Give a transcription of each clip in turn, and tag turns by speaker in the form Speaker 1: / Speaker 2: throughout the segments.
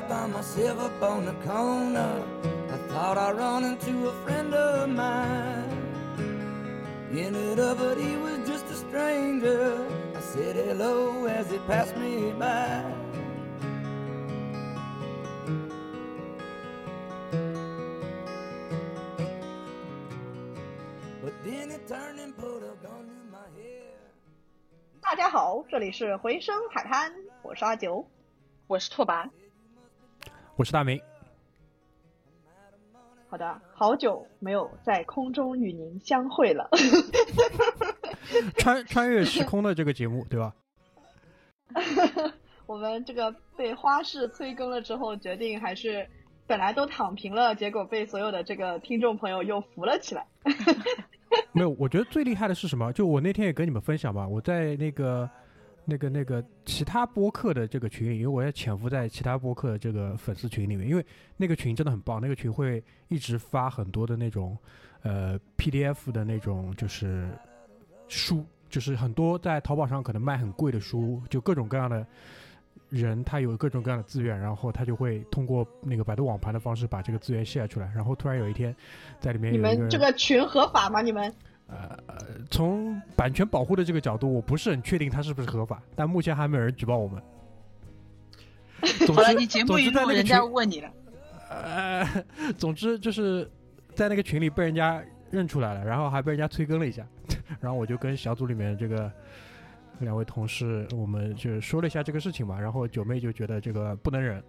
Speaker 1: southern day I found myself up on the corner. I thought I'd run into a friend of mine. Ended up, but he was just a stranger. I said hello as he passed me by. But then he turned and put a gun to my head.
Speaker 2: 大家好，这里是回声海滩，我是阿九。
Speaker 3: 我是拓跋，
Speaker 4: 我是大明。
Speaker 2: 好的，好久没有在空中与您相会了。
Speaker 4: 穿穿越时空的这个节目，对吧？
Speaker 2: 我们这个被花式催更了之后，决定还是本来都躺平了，结果被所有的这个听众朋友又扶了起来。
Speaker 4: 没有，我觉得最厉害的是什么？就我那天也跟你们分享吧，我在那个、那个、那个其他播客的这个群里，因为我也潜伏在其他播客的这个粉丝群里面，因为那个群真的很棒，那个群会一直发很多的那种呃 PDF 的那种就是书，就是很多在淘宝上可能卖很贵的书，就各种各样的。人他有各种各样的资源，然后他就会通过那个百度网盘的方式把这个资源卸出来，然后突然有一天，在里面
Speaker 2: 你们这个群合法吗？你们
Speaker 4: 呃，从版权保护的这个角度，我不是很确定它是不是合法，但目前还没有人举报我们。总
Speaker 3: 好了，
Speaker 4: 之，
Speaker 3: 你节目一录，人家，问你了。
Speaker 4: 呃，总之就是在那个群里被人家认出来了，然后还被人家催更了一下，然后我就跟小组里面这个两位同事，我们就说了一下这个事情嘛，然后九妹就觉得这个不能忍，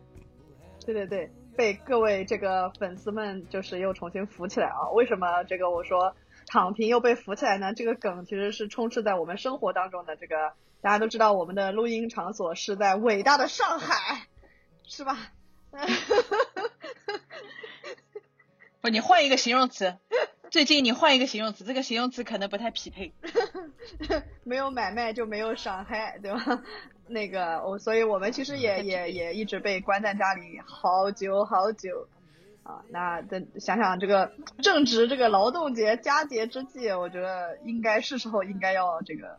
Speaker 2: 对对对，被各位这个粉丝们就是又重新扶起来啊！为什么这个我说躺平又被扶起来呢？这个梗其实是充斥在我们生活当中的。这个大家都知道，我们的录音场所是在伟大的上海，是吧？
Speaker 3: 不，你换一个形容词。最近你换一个形容词，这个形容词可能不太匹配。
Speaker 2: 没有买卖就没有伤害，对吧？那个我，所以我们其实也也也一直被关在家里好久好久啊。那等想想这个正值这个劳动节佳节之际，我觉得应该是时候应该要这个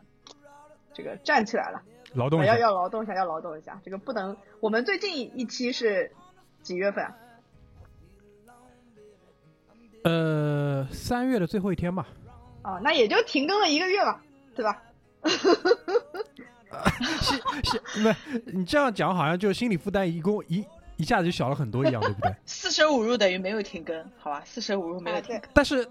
Speaker 2: 这个站起来了，
Speaker 4: 劳动一下。
Speaker 2: 要要劳动一下，要劳动一下。这个不能，我们最近一期是几月份啊？
Speaker 4: 呃，三月的最后一天吧。
Speaker 2: 啊，那也就停更了一个月吧，对吧？
Speaker 4: 是是，不是你这样讲，好像就心理负担一共一一下子就小了很多一样，对不对？
Speaker 3: 四舍五入等于没有停更，好吧？四舍五入没有停更。
Speaker 4: 但是，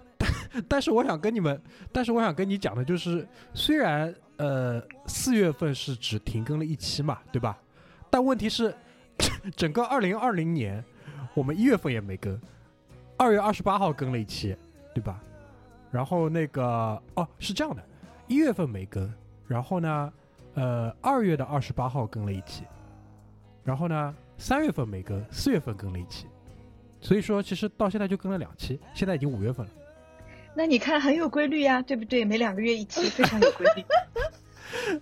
Speaker 4: 但是我想跟你们，但是我想跟你讲的就是，虽然呃四月份是只停更了一期嘛，对吧？但问题是，整个二零二零年，我们一月份也没更，二月二十八号更了一期，对吧？然后那个哦是这样的，一月份没更，然后呢，呃二月的二十八号更了一期，然后呢三月份没更，四月份更了一期，所以说其实到现在就更了两期，现在已经五月份了。
Speaker 3: 那你看很有规律呀，对不对？每两个月一期，非常有规律。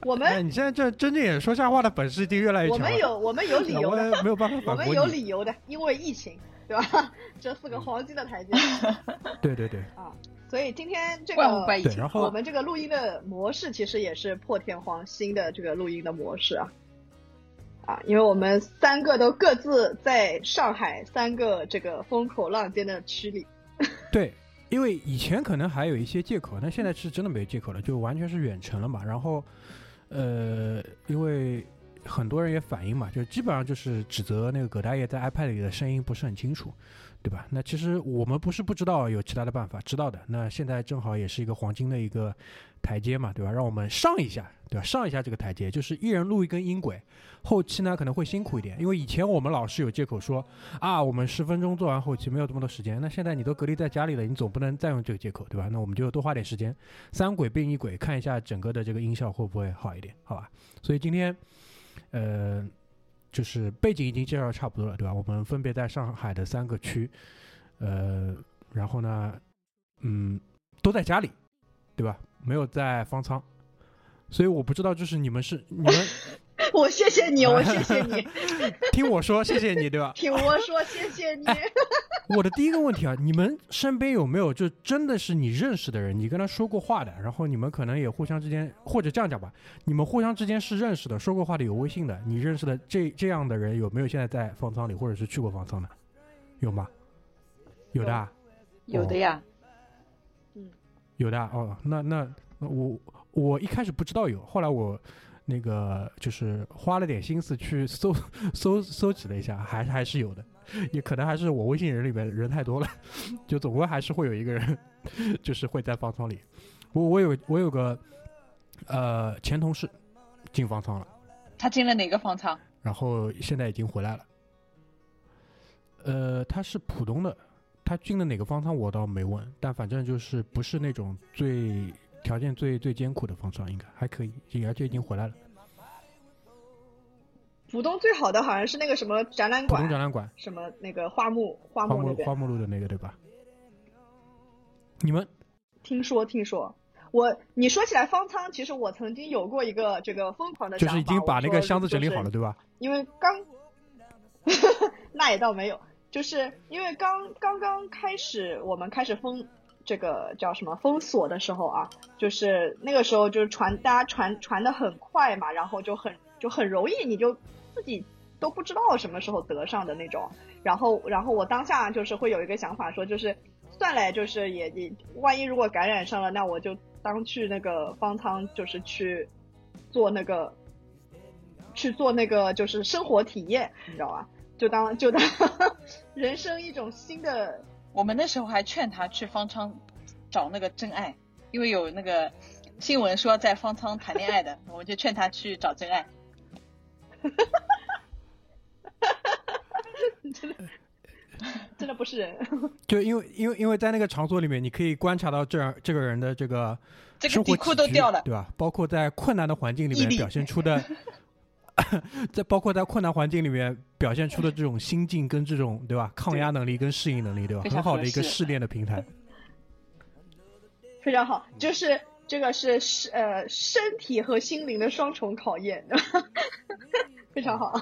Speaker 2: 我
Speaker 4: 哎，
Speaker 2: 们
Speaker 4: 你现在这睁着眼说瞎话的本事已经越来越
Speaker 2: 我
Speaker 4: 强了。
Speaker 2: 们有我们有理由的，
Speaker 4: 没有办法
Speaker 2: 我们有。理由的，因为疫情，对吧？这四个黄金的台阶。
Speaker 4: 对对对，
Speaker 2: 啊，所以今天这个我们这个录音的模式其实也是破天荒新的这个录音的模式啊。啊，因为我们三个都各自在上海三个这个风口浪尖的区里，
Speaker 4: 对，因为以前可能还有一些借口，但现在是真的没借口了，就完全是远程了嘛。然后，呃，因为很多人也反映嘛，就基本上就是指责那个葛大爷在 iPad 里的声音不是很清楚，对吧？那其实我们不是不知道有其他的办法，知道的。那现在正好也是一个黄金的一个台阶嘛，对吧？让我们上一下，对吧？上一下这个台阶，就是一人录一根音轨，后期呢可能会辛苦一点，因为以前我们老是有借口说啊，我们十分钟做完后期没有这么多时间。那现在你都隔离在家里了，你总不能再用这个借口，对吧？那我们就多花点时间，三轨并一轨，看一下整个的这个音效会不会好一点，好吧？所以今天，呃，就是背景已经介绍差不多了，对吧？我们分别在上海的三个区，呃，然后呢，嗯，都在家里，对吧？没有在方舱，所以我不知道，就是你们是你们
Speaker 2: 我谢谢你，我谢谢你。
Speaker 4: 听我说，谢谢你，对吧？
Speaker 2: 听我说，谢谢你。
Speaker 4: 我的第一个问题啊，你们身边有没有就真的是你认识的人，你跟他说过话的，然后你们可能也互相之间，或者这样讲吧，你们互相之间是认识的，说过话的，有微信的，你认识的这这样的人有没有现在在方舱里，或者是去过方舱的？有吗？有的，
Speaker 3: 有的呀。
Speaker 2: 嗯，
Speaker 4: 有的哦，那那我我一开始不知道有，后来我。那个就是花了点心思去搜搜搜集了一下，还还是有的，也可能还是我微信人里面人太多了，就总归还是会有一个人，就是会在方舱里。我我有我有个呃前同事进方舱了，
Speaker 3: 他进了哪个方舱？
Speaker 4: 然后现在已经回来了。呃，他是浦东的，他进了哪个方舱我倒没问，但反正就是不是那种最。条件最最艰苦的方舱应该还可以，而且已经回来了。
Speaker 2: 浦东最好的好像是那个什么展览馆，
Speaker 4: 浦东展览馆，
Speaker 2: 什么那个花木
Speaker 4: 花
Speaker 2: 木
Speaker 4: 花木路的那个对吧？你们
Speaker 2: 听说听说，我你说起来方舱，其实我曾经有过一个这个疯狂的
Speaker 4: 就是已经把那个箱子整理好
Speaker 2: 了
Speaker 4: 对吧？
Speaker 2: 因为刚，那也倒没有，就是因为刚刚刚开始我们开始封。这个叫什么封锁的时候啊，就是那个时候就是传，大家传传的很快嘛，然后就很就很容易，你就自己都不知道什么时候得上的那种。然后然后我当下就是会有一个想法说，就是算了，就是也也万一如果感染上了，那我就当去那个方舱，就是去做那个去做那个就是生活体验，你知道吧？就当就当 人生一种新的。
Speaker 3: 我们那时候还劝他去方舱找那个真爱，因为有那个新闻说在方舱谈恋爱的，我们就劝他去找真爱。
Speaker 2: 真的，真的不是人。
Speaker 4: 就因为因为因为在那个场所里面，你可以观察到这样这个人的这个
Speaker 3: 生活
Speaker 4: 底
Speaker 3: 都掉了，
Speaker 4: 对吧？包括在困难的环境里面表现出的。在包括在困难环境里面表现出的这种心境跟这种对吧抗压能力跟适应能力对吧很好的一个试炼的平台，
Speaker 2: 非常好，就是这个是呃身体和心灵的双重考验，非常好。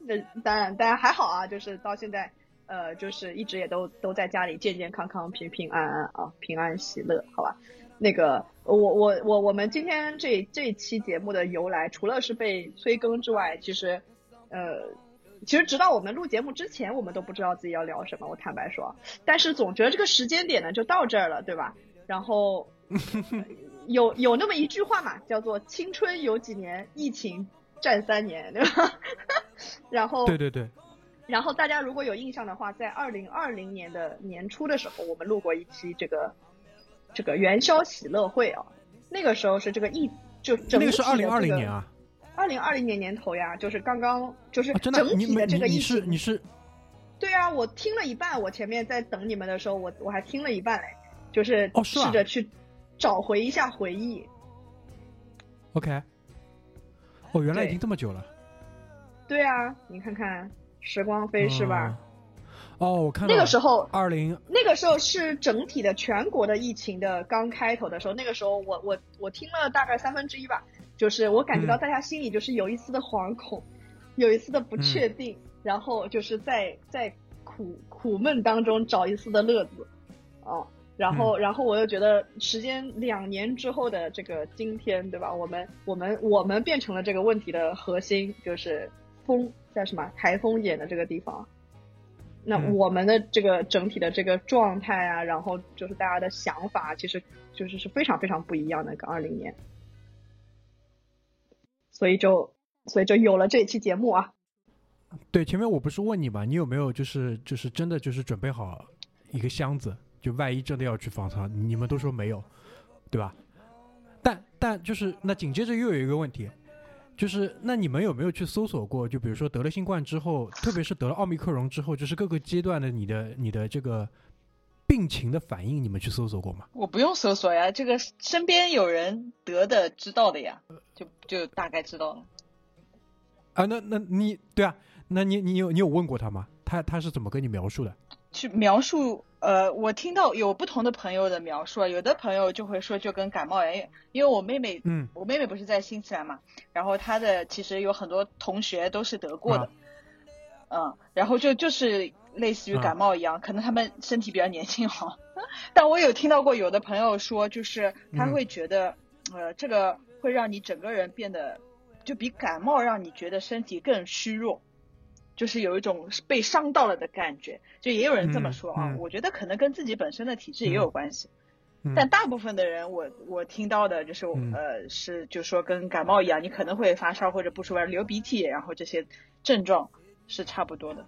Speaker 2: 那当然当然还好啊，就是到现在呃就是一直也都都在家里健健康康平平安安啊平安喜乐好吧。那个，我我我我们今天这这期节目的由来，除了是被催更之外，其实，呃，其实直到我们录节目之前，我们都不知道自己要聊什么。我坦白说，但是总觉得这个时间点呢，就到这儿了，对吧？然后 有有那么一句话嘛，叫做“青春有几年，疫情战三年”，对吧？然后
Speaker 4: 对对对，
Speaker 2: 然后大家如果有印象的话，在二零二零年的年初的时候，我们录过一期这个。这个元宵喜乐会啊，那个时候是这个疫就整
Speaker 4: 那个是二零二
Speaker 2: 零
Speaker 4: 年啊，
Speaker 2: 二零二零年年头呀，就是刚刚就是整
Speaker 4: 体
Speaker 2: 的这个
Speaker 4: 疫情。你是你是，
Speaker 2: 对啊，我听了一半，我前面在等你们的时候，我我还听了一半嘞，就是试着去找回一下回忆。
Speaker 4: OK，哦，原来已经这么久了。
Speaker 2: 对啊，你看看时光飞逝吧。
Speaker 4: 哦，我看
Speaker 2: 那个时候
Speaker 4: 二零
Speaker 2: 那个时候是整体的全国的疫情的刚开头的时候，那个时候我我我听了大概三分之一吧，就是我感觉到大家心里就是有一丝的惶恐，有一丝的不确定，然后就是在在苦苦闷当中找一丝的乐子，哦，然后然后我又觉得时间两年之后的这个今天，对吧？我们我们我们变成了这个问题的核心，就是风在什么台风眼的这个地方。那我们的这个整体的这个状态啊，然后就是大家的想法，其实就是是非常非常不一样的。跟二零年，所以就所以就有了这一期节目啊。
Speaker 4: 对，前面我不是问你嘛，你有没有就是就是真的就是准备好一个箱子，就万一真的要去方舱，你们都说没有，对吧？但但就是那紧接着又有一个问题。就是那你们有没有去搜索过？就比如说得了新冠之后，特别是得了奥密克戎之后，就是各个阶段的你的你的这个病情的反应，你们去搜索过吗？
Speaker 3: 我不用搜索呀，这个身边有人得的知道的呀，就就大概知道了。
Speaker 4: 啊，那那你对啊，那你你有你有问过他吗？他他是怎么跟你描述的？
Speaker 3: 去描述，呃，我听到有不同的朋友的描述啊，有的朋友就会说就跟感冒一样，因为因为我妹妹，
Speaker 4: 嗯，
Speaker 3: 我妹妹不是在新西兰嘛，然后她的其实有很多同学都是得过的，嗯，然后就就是类似于感冒一样，可能他们身体比较年轻哈，但我有听到过有的朋友说，就是他会觉得，呃，这个会让你整个人变得就比感冒让你觉得身体更虚弱。就是有一种被伤到了的感觉，就也有人这么说啊。我觉得可能跟自己本身的体质也有关系，但大部分的人，我我听到的就是呃是就说跟感冒一样，你可能会发烧或者不舒服、流鼻涕，然后这些症状是差不多的。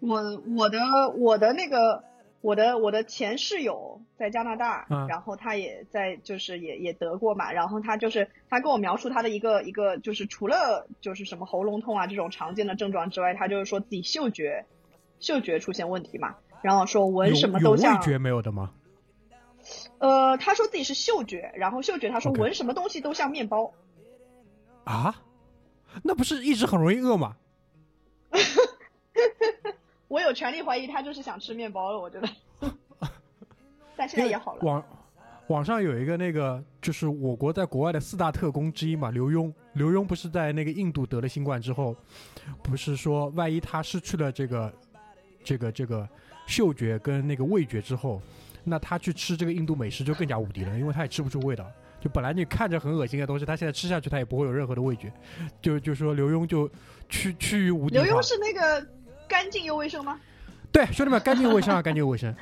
Speaker 2: 我我的我的那个。我的我的前室友在加拿大，然后他也在就是也也得过嘛，然后他就是他跟我描述他的一个一个就是除了就是什么喉咙痛啊这种常见的症状之外，他就是说自己嗅觉嗅觉出现问题嘛，然后说闻什么都像
Speaker 4: 味觉没有的吗？
Speaker 2: 呃，他说自己是嗅觉，然后嗅觉他说闻什么东西都像面包
Speaker 4: 啊，那不是一直很容易饿吗？
Speaker 2: 我有权利怀疑他就是想吃面包了，我觉得，但现在也好了。
Speaker 4: 网网上有一个那个，就是我国在国外的四大特工之一嘛，刘墉。刘墉不是在那个印度得了新冠之后，不是说万一他失去了这个这个这个嗅觉跟那个味觉之后，那他去吃这个印度美食就更加无敌了，因为他也吃不出味道。就本来你看着很恶心的东西，他现在吃下去他也不会有任何的味觉。就就说刘墉就趋趋于无敌。
Speaker 2: 刘墉是那个。干净又卫生吗？
Speaker 4: 对，兄弟们，干净又卫生啊，干净又卫生。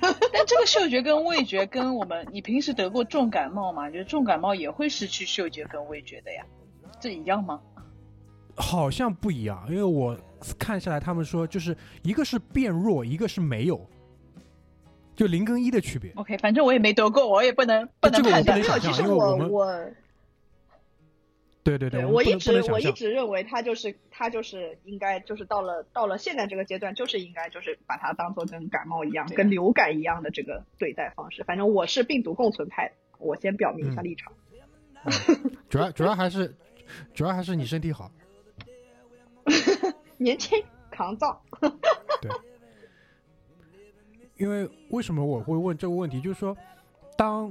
Speaker 3: 但这个嗅觉跟味觉跟我们，你平时得过重感冒吗？就是重感冒也会失去嗅觉跟味觉的呀，这一样吗？
Speaker 4: 好像不一样，因为我看下来，他们说就是一个是变弱，一个是没有，就零跟一的区别。
Speaker 3: OK，反正我也没得过，我也不能不能判断。
Speaker 2: 其实我我。
Speaker 4: 对对对，
Speaker 2: 我一直我一直认为他就是他就是应该就是到了到了现在这个阶段，就是应该就是把它当做跟感冒一样、跟流感一样的这个对待方式。反正我是病毒共存派，我先表明一下立场。
Speaker 4: 主要主要还是主要还是你身体好，
Speaker 2: 年轻抗造。
Speaker 4: 对，因为为什么我会问这个问题？就是说，当。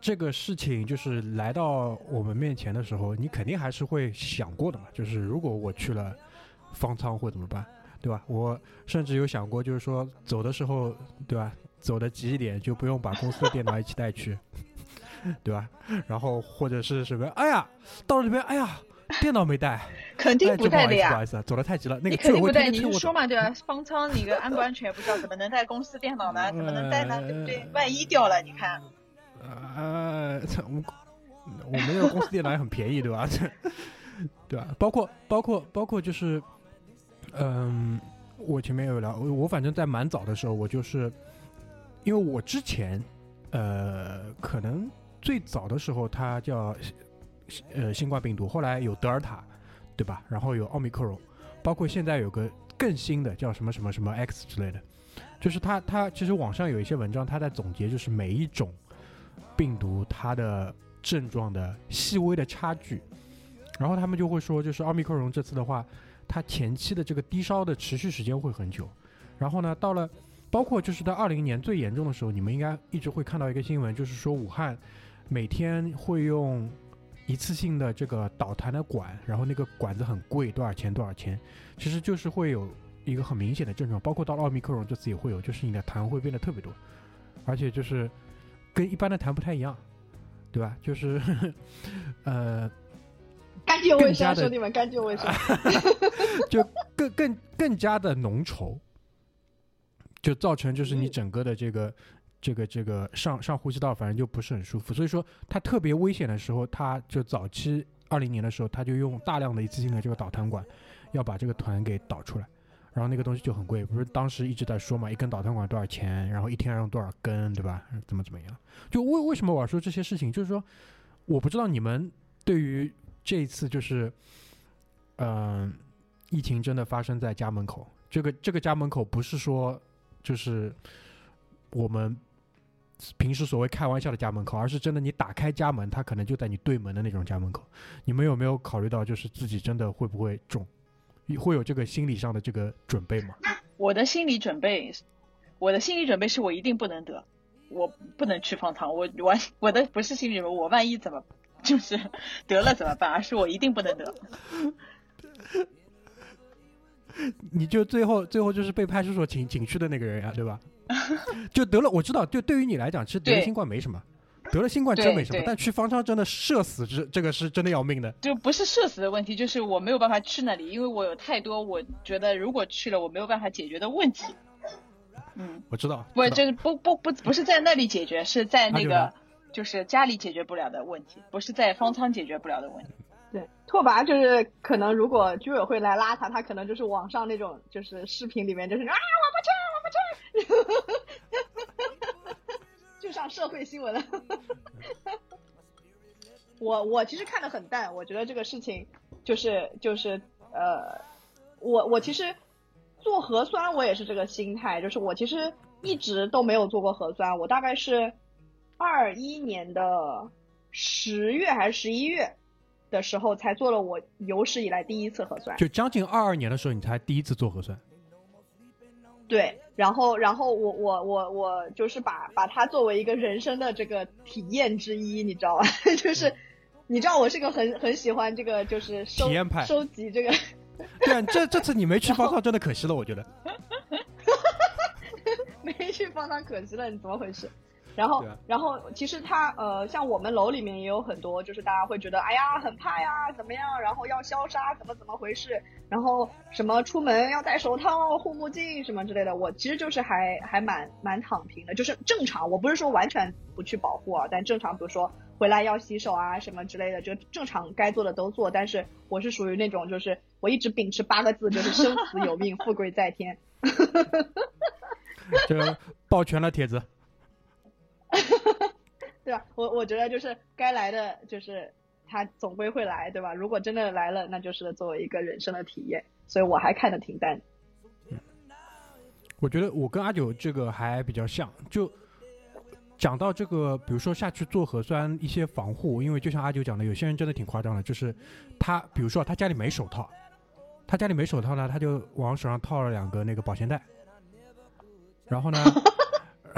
Speaker 4: 这个事情就是来到我们面前的时候，你肯定还是会想过的嘛。就是如果我去了方舱会怎么办，对吧？我甚至有想过，就是说走的时候，对吧？走的急一点，就不用把公司的电脑一起带去，对吧？然后或者是什么？哎呀，到了这边，哎呀，电脑没带，
Speaker 3: 肯定不带的呀。
Speaker 4: 不好意思，走的太急了。那个
Speaker 3: 肯定不带。你说嘛，对吧？方舱你个安不安全不知道，怎么能带公司电脑呢？怎么能带呢？对不对？万一掉了，你看。
Speaker 4: 呃，我我们这个公司电脑也很便宜，对吧？对吧？包括包括包括就是，嗯，我前面有聊，我反正在蛮早的时候，我就是因为我之前呃，可能最早的时候它叫呃新冠病毒，后来有德尔塔，对吧？然后有奥密克戎，包括现在有个更新的叫什么什么什么 X 之类的，就是它它其实网上有一些文章，它在总结就是每一种。病毒它的症状的细微的差距，然后他们就会说，就是奥密克戎这次的话，它前期的这个低烧的持续时间会很久，然后呢，到了包括就是在二零年最严重的时候，你们应该一直会看到一个新闻，就是说武汉每天会用一次性的这个导痰的管，然后那个管子很贵，多少钱多少钱，其实就是会有一个很明显的症状，包括到了奥密克戎这次也会有，就是你的痰会变得特别多，而且就是。跟一般的痰不太一样，对吧？就是，呃，
Speaker 2: 干净卫生，兄弟们，干净卫生，
Speaker 4: 就更更更加的浓稠，就造成就是你整个的这个这个这个上上呼吸道，反正就不是很舒服。所以说，它特别危险的时候，它就早期二零年的时候，他就用大量的一次性的这个导痰管，要把这个团给导出来。然后那个东西就很贵，不是当时一直在说嘛，一根导弹管多少钱，然后一天要用多少根，对吧？怎么怎么样？就为为什么我要说这些事情？就是说，我不知道你们对于这一次就是，嗯，疫情真的发生在家门口，这个这个家门口不是说就是我们平时所谓开玩笑的家门口，而是真的你打开家门，它可能就在你对门的那种家门口。你们有没有考虑到，就是自己真的会不会中？会有这个心理上的这个准备吗？
Speaker 3: 我的心理准备，我的心理准备是我一定不能得，我不能去方糖。我我我的不是心理准备，我万一怎么就是 得了怎么办？而是我一定不能得。
Speaker 4: 你就最后最后就是被派出所请请去的那个人呀，对吧？就得了，我知道，就对于你来讲，其实得了新冠没什么，得了新冠真没什么，但去方舱真的社死，这这个是真的要命的。
Speaker 3: 就不是社死的问题，就是我没有办法去那里，因为我有太多我觉得如果去了我没有办法解决的问题。嗯，
Speaker 4: 我知道，
Speaker 3: 不，
Speaker 4: 知道
Speaker 3: 这个不不不不是在那里解决，是在那个就是家里解决不了的问题，不是在方舱解决不了的问题。
Speaker 2: 对，拓跋就是可能如果居委会来拉他，他可能就是网上那种就是视频里面就是啊我不去我不去，就上社会新闻了。我我其实看得很淡，我觉得这个事情就是就是呃，我我其实做核酸我也是这个心态，就是我其实一直都没有做过核酸，我大概是二一年的十月还是十一月的时候才做了我有史以来第一次核酸。
Speaker 4: 就将近二二年的时候，你才第一次做核酸。
Speaker 2: 对，然后然后我我我我就是把把它作为一个人生的这个体验之一，你知道吧？就是你知道我是个很很喜欢这个就是收
Speaker 4: 体验派
Speaker 2: 收集这个
Speaker 4: 对啊，这这次你没去方舱真的可惜了，我觉得。
Speaker 2: 没去方舱可惜了，你怎么回事？然后然后其实他呃，像我们楼里面也有很多，就是大家会觉得，哎呀，很怕呀，怎么样？然后要消杀，怎么怎么回事？然后什么出门要戴手套、护目镜什么之类的。我其实就是还还蛮蛮躺平的，就是正常。我不是说完全不去保护啊，但正常，比如说回来要洗手啊什么之类的，就正常该做的都做。但是我是属于那种，就是我一直秉持八个字，就是生死有命，富贵在天。
Speaker 4: 这个抱拳了，铁子。
Speaker 2: 对吧？我我觉得就是该来的，就是他总归会来，对吧？如果真的来了，那就是作为一个人生的体验，所以我还看得挺淡。
Speaker 4: 我觉得我跟阿九这个还比较像，就讲到这个，比如说下去做核酸一些防护，因为就像阿九讲的，有些人真的挺夸张的，就是他比如说他家里没手套，他家里没手套呢，他就往手上套了两个那个保鲜袋，然后呢，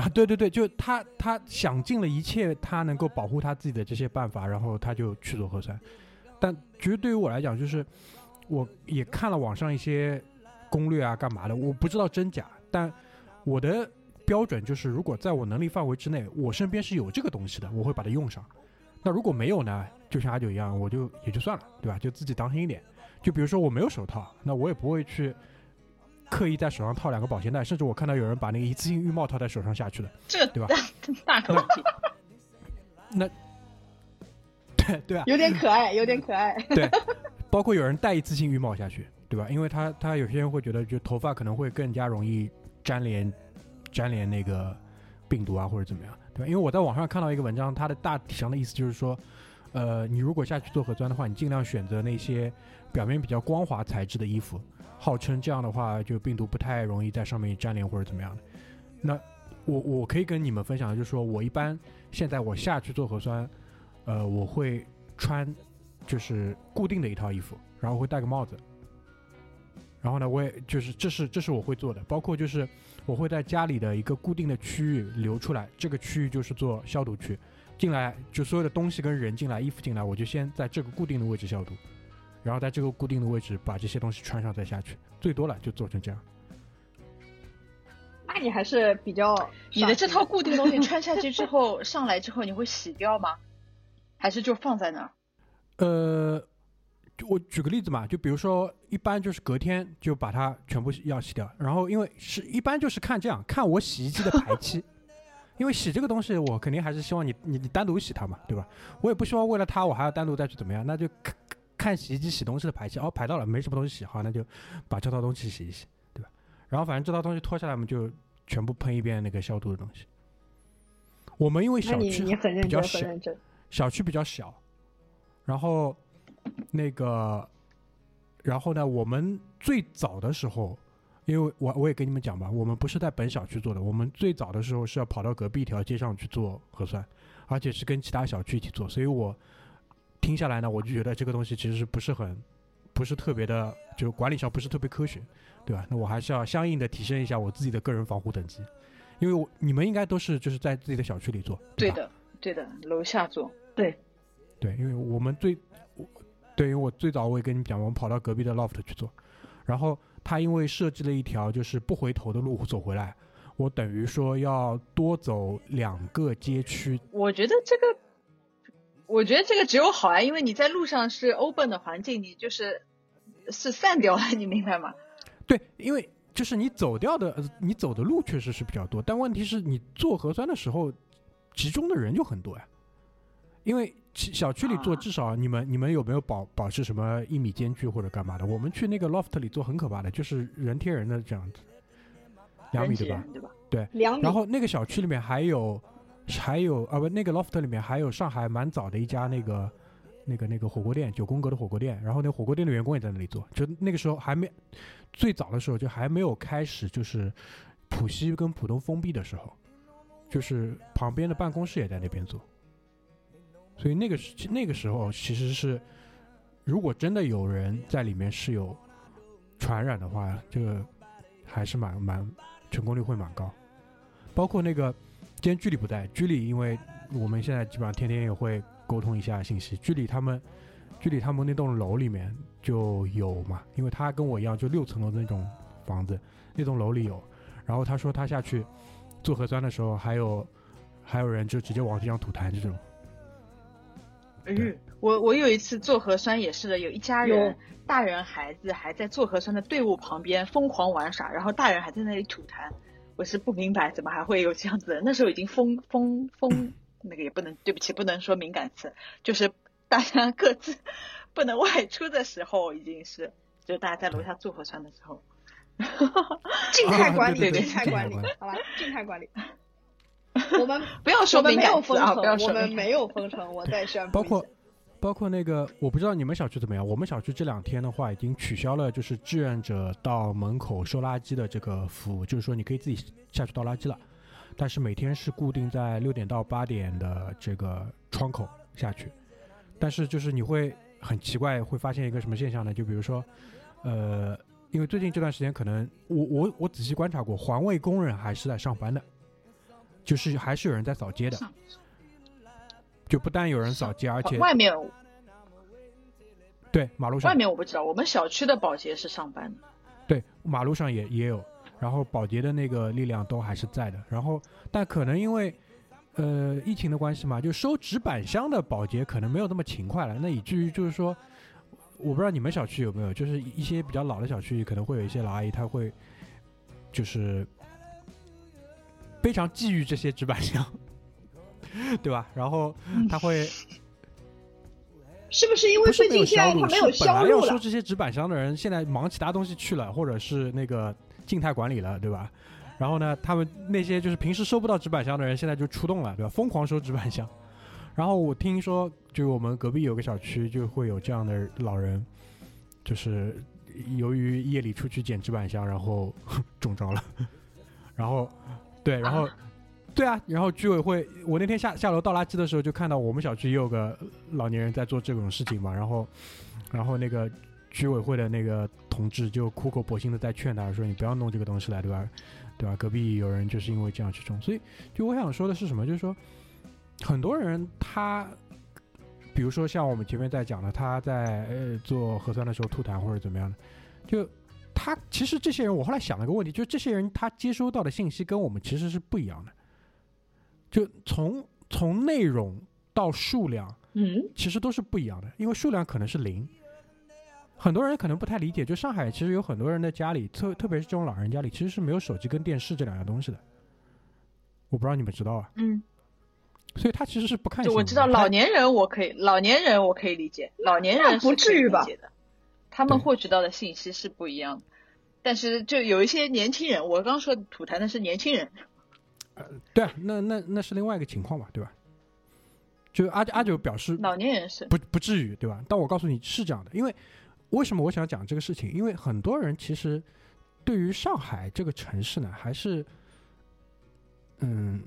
Speaker 4: 啊对对对，就他他想尽了一切他能够保护他自己的这些办法，然后他就去做核酸，但其实对于我来讲，就是我也看了网上一些攻略啊，干嘛的，我不知道真假，但我的标准就是，如果在我能力范围之内，我身边是有这个东西的，我会把它用上。那如果没有呢，就像阿九一样，我就也就算了，对吧？就自己当心一点。就比如说我没有手套，那我也不会去刻意在手上套两个保鲜袋，甚至我看到有人把那个一次性浴帽套在手上下去的，
Speaker 3: 这
Speaker 4: 对吧
Speaker 3: 大个问题。
Speaker 4: 对 对啊，
Speaker 2: 有点可爱，有点可爱。
Speaker 4: 对，包括有人戴一次性浴帽下去，对吧？因为他他有些人会觉得，就头发可能会更加容易粘连粘连那个病毒啊，或者怎么样，对吧？因为我在网上看到一个文章，它的大体上的意思就是说，呃，你如果下去做核酸的话，你尽量选择那些表面比较光滑材质的衣服，号称这样的话，就病毒不太容易在上面粘连或者怎么样的。那我我可以跟你们分享就是说，我一般现在我下去做核酸，呃，我会穿就是固定的一套衣服，然后会戴个帽子。然后呢，我也就是这是这是我会做的，包括就是我会在家里的一个固定的区域留出来，这个区域就是做消毒区，进来就所有的东西跟人进来，衣服进来，我就先在这个固定的位置消毒，然后在这个固定的位置把这些东西穿上再下去，最多了就做成这样。
Speaker 2: 那你还是比较
Speaker 3: 你的这套固定东西穿下去之后，上来之后你会洗掉吗？还是就放在那儿？
Speaker 4: 呃，我举个例子嘛，就比如说，一般就是隔天就把它全部要洗掉，然后因为是一般就是看这样，看我洗衣机的排 期，因为洗这个东西，我肯定还是希望你你你单独洗它嘛，对吧？我也不希望为了它我还要单独再去怎么样，那就看看洗衣机洗东西的排气，哦，排到了没什么东西洗，好，那就把这套东西洗一洗，对吧？然后反正这套东西脱下来，我们就全部喷一遍那个消毒的东西。我们因为小区比较小。小区比较小，然后那个，然后呢，我们最早的时候，因为我我也跟你们讲吧，我们不是在本小区做的，我们最早的时候是要跑到隔壁一条街上去做核酸，而且是跟其他小区一起做，所以我听下来呢，我就觉得这个东西其实是不是很不不是特别的，就管理上不是特别科学，对吧？那我还是要相应的提升一下我自己的个人防护等级，因为我你们应该都是就是在自己的小区里做，吧？
Speaker 3: 对的，对的，楼下做，对，
Speaker 4: 对，因为我们最，我对，因为我最早我也跟你讲，我们跑到隔壁的 loft 去做，然后他因为设计了一条就是不回头的路走回来，我等于说要多走两个街区，
Speaker 3: 我觉得这个，我觉得这个只有好啊，因为你在路上是 open 的环境，你就是是散掉了，你明白吗？
Speaker 4: 对，因为就是你走掉的，呃你走的路确实是比较多，但问题是你做核酸的时候，集中的人就很多呀。因为小区里做，
Speaker 3: 啊
Speaker 4: 至少你们你们有没有保保持什么一米间距或者干嘛的？我们去那个 loft 里做很可怕的，就是人贴人的这样子，两米对吧？
Speaker 3: 对吧？
Speaker 2: 两米
Speaker 4: 然后那个小区里面还有还有啊不，那个 loft 里面还有上海蛮早的一家那个那个那个火锅店，九宫格的火锅店。然后那火锅店的员工也在那里做，就那个时候还没最早的时候就还没有开始就是浦西跟浦东封闭的时候，就是旁边的办公室也在那边做。所以那个时那个时候其实是，如果真的有人在里面是有传染的话，这个还是蛮蛮成功率会蛮高。包括那个今天居里不在，居里因为我们现在基本上天天也会沟通一下信息，居里他们居里他们那栋楼里面就有嘛，因为他跟我一样就六层楼的那种房子，那栋楼里有，然后他说他下去做核酸的时候，还有还有人就直接往地上吐痰这种。对
Speaker 3: 嗯，我我有一次做核酸也是的，有一家人，大人孩子还在做核酸的队伍旁边疯狂玩耍，然后大人还在那里吐痰，我是不明白怎么还会有这样子的。那时候已经封封封，那个也不能，对不起，不能说敏感词，就是大家各自不能外出的时候，已经是，就是大家在楼下做核酸的时候。
Speaker 2: 静态管理，静态管理
Speaker 4: 静态管理，
Speaker 2: 好吧，静态管理。我们
Speaker 3: 不要说敏感词啊，
Speaker 2: 封城，
Speaker 3: 不要说
Speaker 2: 我们没有封城，我在宣布
Speaker 4: 包括
Speaker 2: 一下
Speaker 4: 包括那个，我不知道你们小区怎么样。我们小区这两天的话，已经取消了就是志愿者到门口收垃圾的这个服务，就是说你可以自己下去倒垃圾了，但是每天是固定在六点到八点的这个窗口下去。但是就是你会很奇怪，会发现一个什么现象呢？就比如说，呃，因为最近这段时间可能我我我仔细观察过，环卫工人还是在上班的，就是还是有人在扫街的，就不但有人扫街，而且
Speaker 3: 外面
Speaker 4: 对马路上
Speaker 3: 外面我不知道，我们小区的保洁是上班的。
Speaker 4: 对，马路上也也有，然后保洁的那个力量都还是在的。然后，但可能因为呃疫情的关系嘛，就收纸板箱的保洁可能没有那么勤快了。那以至于就是说，我不知道你们小区有没有，就是一些比较老的小区可能会有一些老阿姨，她会就是非常觊觎这些纸板箱，对吧？然后他会
Speaker 2: 是不是因为最近现在
Speaker 4: 没有销路，
Speaker 2: 它没有
Speaker 4: 是本来要
Speaker 2: 销路了？
Speaker 4: 收这些纸板箱的人，现在忙其他东西去了，或者是那个静态管理了，对吧？然后呢，他们那些就是平时收不到纸板箱的人，现在就出动了，对吧？疯狂收纸板箱。然后我听说，就我们隔壁有个小区就会有这样的老人，就是由于夜里出去捡纸板箱，然后 中招了。然后，对，然后。对啊，然后居委会，我那天下下楼倒垃圾的时候，就看到我们小区也有个老年人在做这种事情嘛，然后，然后那个居委会的那个同志就苦口婆心的在劝他说：“你不要弄这个东西来，对吧？对吧？隔壁有人就是因为这样去种，所以就我想说的是什么？就是说，很多人他，比如说像我们前面在讲的，他在呃做核酸的时候吐痰或者怎么样的，就他其实这些人，我后来想了个问题，就是这些人他接收到的信息跟我们其实是不一样的，就从从内容到数量，
Speaker 3: 嗯，
Speaker 4: 其实都是不一样的，因为数量可能是零。很多人可能不太理解，就上海其实有很多人的家里，特特别是这种老人家里，其实是没有手机跟电视这两样东西的。我不知道你们知道啊，
Speaker 3: 嗯，
Speaker 4: 所以他其实是不看
Speaker 3: 我知道老年人我可以，老年人我可以理解，老年人
Speaker 2: 不
Speaker 3: 是可以
Speaker 2: 至于吧
Speaker 3: 理解的，他们获取到的信息是不一样的。但是就有一些年轻人，我刚说吐痰的是年轻人，
Speaker 4: 对啊，那那那是另外一个情况嘛，对吧？就阿阿九表示
Speaker 3: 老年人是
Speaker 4: 不不至于，对吧？但我告诉你是这样的，因为为什么我想讲这个事情？因为很多人其实对于上海这个城市呢，还是嗯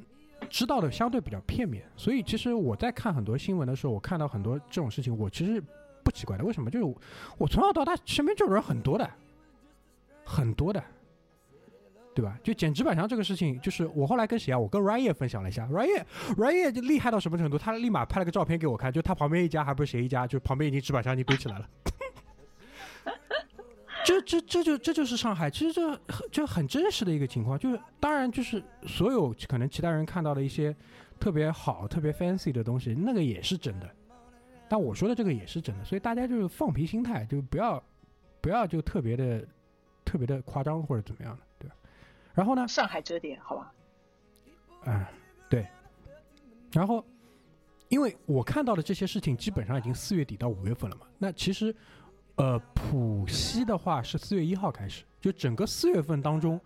Speaker 4: 知道的相对比较片面。所以其实我在看很多新闻的时候，我看到很多这种事情，我其实不奇怪的。为什么？就是我我从小到大身边这种人很多的，很多的，对吧？就剪纸板墙这个事情，就是我后来跟谁啊？我跟 Ryan 分享了一下，Ryan Ryan 就厉害到什么程度？他立马拍了个照片给我看，就他旁边一家还不是谁一家，就旁边已经纸板墙已经堆起来了。这这这就这就是上海，其实这很就很真实的一个情况，就是当然就是所有可能其他人看到的一些特别好、特别 fancy 的东西，那个也是真的，但我说的这个也是真的，所以大家就是放平心态，就不要不要就特别的特别的夸张或者怎么样的，然后呢，
Speaker 3: 上海折叠，好吧？
Speaker 4: 嗯，对。然后，因为我看到的这些事情基本上已经四月底到五月份了嘛，那其实。呃，浦西的话是四月一号开始，就整个四月份当中，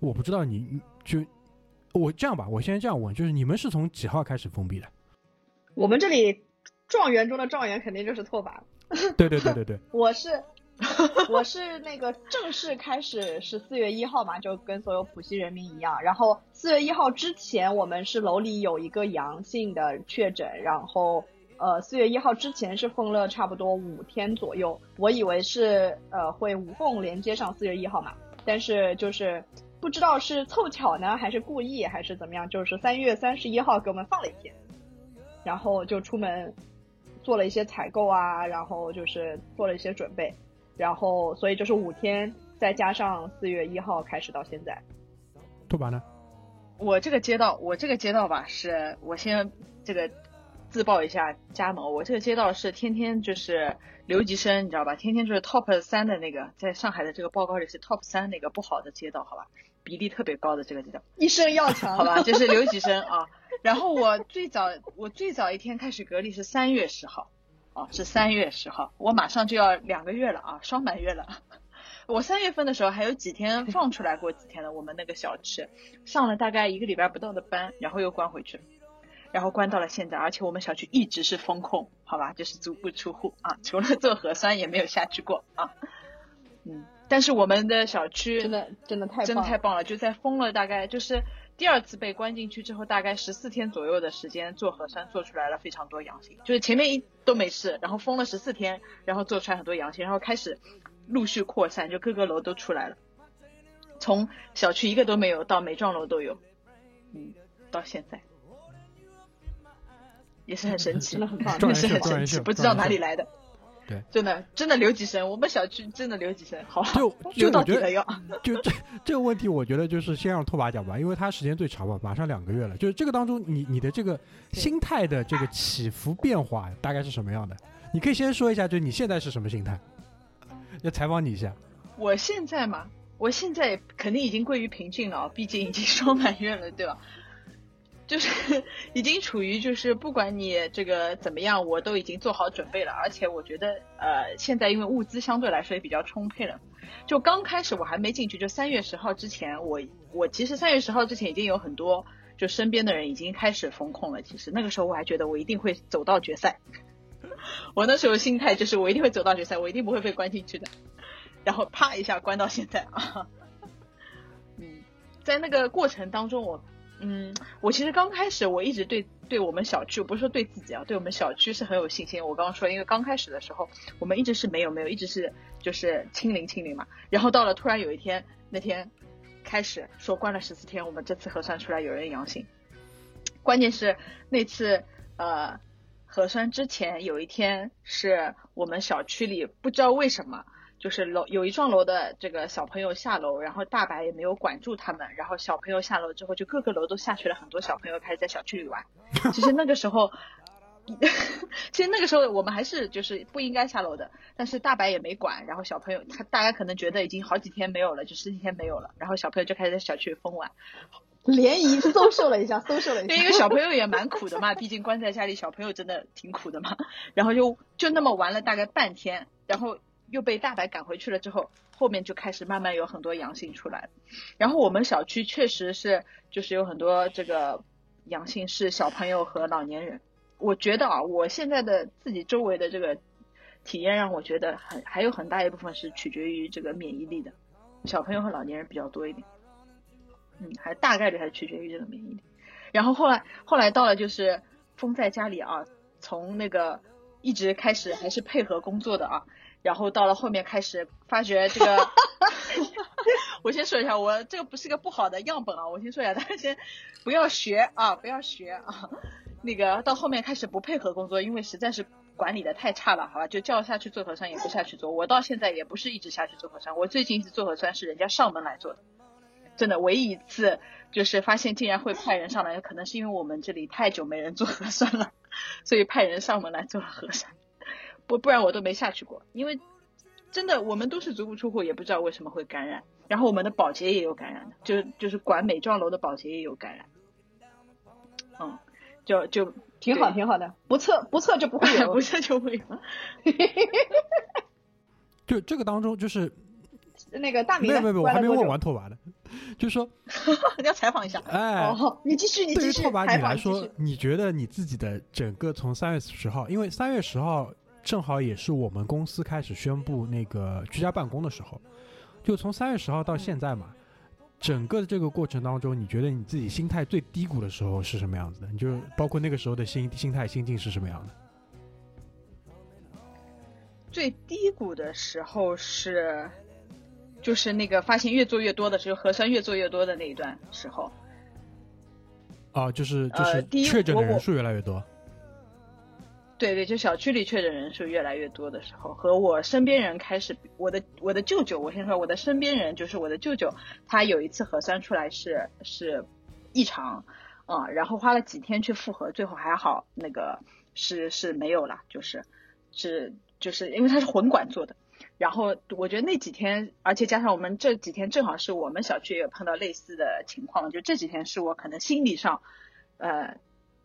Speaker 4: 我不知道你就我这样吧，我先这样问，就是你们是从几号开始封闭的？
Speaker 2: 我们这里状元中的状元肯定就是拓跋。
Speaker 4: 对对对对对。
Speaker 2: 我是 我是那个正式开始是四月一号嘛，就跟所有浦西人民一样。然后四月一号之前，我们是楼里有一个阳性的确诊，然后。呃，四月一号之前是封了差不多五天左右，我以为是呃会无缝连接上四月一号嘛，但是就是不知道是凑巧呢，还是故意，还是怎么样，就是三月三十一号给我们放了一天，然后就出门做了一些采购啊，然后就是做了一些准备，然后所以就是五天，再加上四月一号开始到现在。
Speaker 4: 拓跋呢？
Speaker 3: 我这个街道，我这个街道吧，是我先这个。自报一下加盟，我这个街道是天天就是留级生，你知道吧？天天就是 top 三的那个，在上海的这个报告里是 top 三那个不好的街道，好吧？比例特别高的这个街道，
Speaker 2: 一生要强，
Speaker 3: 好吧？就是留级生啊。然后我最早我最早一天开始隔离是三月十号，哦，是三月十号，我马上就要两个月了啊，双满月了。我三月份的时候还有几天放出来过几天的，我们那个小区上了大概一个礼拜不到的班，然后又关回去。然后关到了现在，而且我们小区一直是封控，好吧，就是足不出户啊，除了做核酸也没有下去过啊。嗯，但是我们的小区
Speaker 2: 真的真的太
Speaker 3: 真的太棒了，就在封了大概就是第二次被关进去之后，大概十四天左右的时间做核酸做出来了非常多阳性，就是前面一都没事，然后封了十四天，然后做出来很多阳性，然后开始陆续扩散，就各个楼都出来了，从小区一个都没有到每幢楼都有，嗯，到现在。也是很神奇，
Speaker 2: 真的很棒，
Speaker 3: 真的是很神奇，不知道哪里来的。
Speaker 4: 对，
Speaker 3: 真的真的留几声，我们小区真的留几声，好，
Speaker 4: 就
Speaker 3: 就 到底了要。
Speaker 4: 就 这这个问题，我觉得就是先让拓跋讲吧，因为他时间最长嘛，马上两个月了。就是这个当中，你你的这个心态的这个起伏变化大概是什么样的？你可以先说一下，就你现在是什么心态？要采访你一下。
Speaker 3: 我现在嘛，我现在肯定已经归于平静了，毕竟已经双满月了，对吧？就是已经处于就是不管你这个怎么样，我都已经做好准备了。而且我觉得，呃，现在因为物资相对来说也比较充沛了。就刚开始我还没进去，就三月十号之前，我我其实三月十号之前已经有很多就身边的人已经开始封控了。其实那个时候我还觉得我一定会走到决赛，我那时候心态就是我一定会走到决赛，我一定不会被关进去的。然后啪一下关到现在啊，嗯，在那个过程当中我。嗯，我其实刚开始我一直对对我们小区，不是说对自己啊，对我们小区是很有信心。我刚刚说，因为刚开始的时候，我们一直是没有没有，一直是就是清零清零嘛。然后到了突然有一天，那天开始说关了十四天，我们这次核酸出来有人阳性。关键是那次呃核酸之前有一天是我们小区里不知道为什么。就是楼有一幢楼的这个小朋友下楼，然后大白也没有管住他们，然后小朋友下楼之后，就各个楼都下去了很多小朋友开始在小区里玩。其实那个时候，其实那个时候我们还是就是不应该下楼的，但是大白也没管，然后小朋友他大家可能觉得已经好几天没有了，就十几天没有了，然后小朋友就开始在小区里疯玩，
Speaker 2: 联谊搜秀了一下，搜秀了一下，
Speaker 3: 因为小朋友也蛮苦的嘛，毕竟关在家里，小朋友真的挺苦的嘛，然后就就那么玩了大概半天，然后。又被大白赶回去了之后，后面就开始慢慢有很多阳性出来然后我们小区确实是就是有很多这个阳性是小朋友和老年人。我觉得啊，我现在的自己周围的这个体验让我觉得很还有很大一部分是取决于这个免疫力的，小朋友和老年人比较多一点。嗯，还大概率还是取决于这个免疫力。然后后来后来到了就是封在家里啊，从那个。一直开始还是配合工作的啊，然后到了后面开始发觉这个，我先说一下，我这个不是个不好的样本啊，我先说一下，大家先不要学啊，不要学啊，那个到后面开始不配合工作，因为实在是管理的太差了，好吧，就叫下去做核酸也不下去做，我到现在也不是一直下去做核酸，我最近一次做核酸是人家上门来做的，真的唯一一次就是发现竟然会派人上来，可能是因为我们这里太久没人做核酸了。所以派人上门来做了核酸，不不然我都没下去过，因为真的我们都是足不出户，也不知道为什么会感染。然后我们的保洁也有感染的，就就是管美妆楼的保洁也有感染。嗯，就就
Speaker 2: 挺好挺好的，不测不测就不会有，
Speaker 3: 不测就会有。
Speaker 4: 就这个当中就是。
Speaker 2: 那个大明，
Speaker 4: 没有没有，我还没问完拓跋的，就是说
Speaker 3: 要采访一下。
Speaker 4: 哎，
Speaker 2: 你继续，你继续。
Speaker 4: 对于拓跋你来说，你觉得你自己的整个从三月十号，因为三月十号正好也是我们公司开始宣布那个居家办公的时候，就从三月十号到现在嘛，整个的这个过程当中，你觉得你自己心态最低谷的时候是什么样子的？你就包括那个时候的心心态心境是什么样的？
Speaker 3: 最低谷的时候是。就是那个发现越做越多的，就是核酸越做越多的那一段时候。
Speaker 4: 啊，就是就是确诊的人数越来越多。
Speaker 3: 对对，就小区里确诊人数越来越多的时候，和我身边人开始，我的我的舅舅，我先说我的身边人，就是我的舅舅，他有一次核酸出来是是异常，啊，然后花了几天去复核，最后还好，那个是是没有了，就是是就是因为他是混管做的。然后我觉得那几天，而且加上我们这几天正好是我们小区也碰到类似的情况，就这几天是我可能心理上，呃，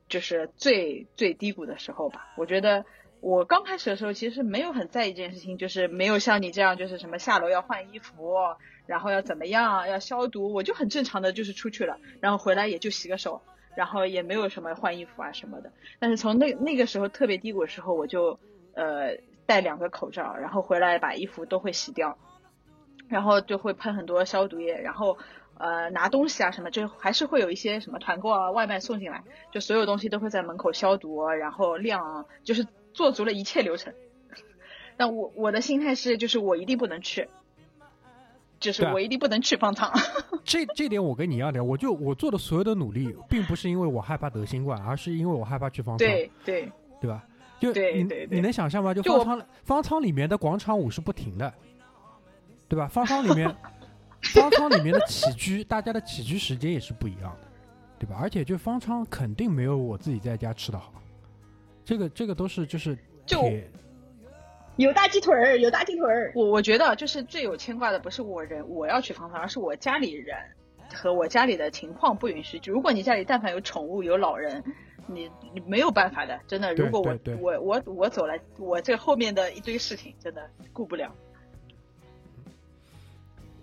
Speaker 3: 就是最最低谷的时候吧。我觉得我刚开始的时候其实没有很在意这件事情，就是没有像你这样，就是什么下楼要换衣服，然后要怎么样要消毒，我就很正常的就是出去了，然后回来也就洗个手，然后也没有什么换衣服啊什么的。但是从那那个时候特别低谷的时候，我就呃。戴两个口罩，然后回来把衣服都会洗掉，然后就会喷很多消毒液，然后呃拿东西啊什么，就还是会有一些什么团购啊外卖送进来，就所有东西都会在门口消毒，然后晾，就是做足了一切流程。但我我的心态是，就是我一定不能去，就是我一定不能去方舱。
Speaker 4: 这这点我跟你一样的，我就我做的所有的努力，并不是因为我害怕得新冠，而是因为我害怕去方舱。
Speaker 3: 对对
Speaker 4: 对吧？就你你能想象吗？就方舱方舱里面的广场舞是不停的，对吧？方舱里面 方舱里面的起居，大家的起居时间也是不一样的，对吧？而且就方舱肯定没有我自己在家吃的好，这个这个都是就是
Speaker 3: 就
Speaker 2: 有大鸡腿儿，有大鸡腿儿。
Speaker 3: 我我觉得就是最有牵挂的不是我人我要去方舱，而是我家里人和我家里的情况不允许。如果你家里但凡有宠物有老人。你你没有办法的，真的。如果我我我我走了，我这后面的一堆事情真的顾不了。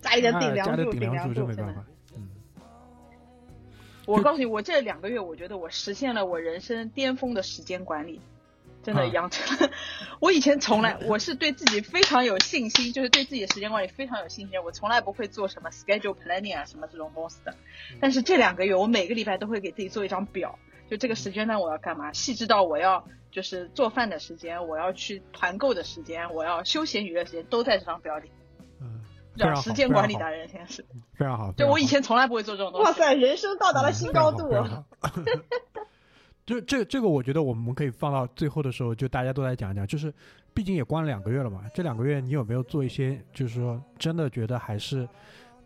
Speaker 2: 加一点顶梁
Speaker 4: 柱，
Speaker 2: 顶
Speaker 4: 梁
Speaker 2: 柱
Speaker 4: 真的。嗯。
Speaker 3: 我告诉你，我这两个月，我觉得我实现了我人生巅峰的时间管理，真的养成。我以前从来我是对自己非常有信心，就是对自己的时间管理非常有信心。我从来不会做什么 schedule planning 啊什么这种东西的。但是这两个月，我每个礼拜都会给自己做一张表。就这个时间段我要干嘛？细致到我要就是做饭的时间，我要去团购的时间，我要休闲娱乐时间都在这张表里。时间管理达人，现在是
Speaker 4: 非常好。
Speaker 3: 就我以前从来不会做这种东西。
Speaker 2: 哇塞，人生到达了新高度。
Speaker 4: 就这这个，我觉得我们可以放到最后的时候，就大家都来讲一讲。就是毕竟也关了两个月了嘛，这两个月你有没有做一些，就是说真的觉得还是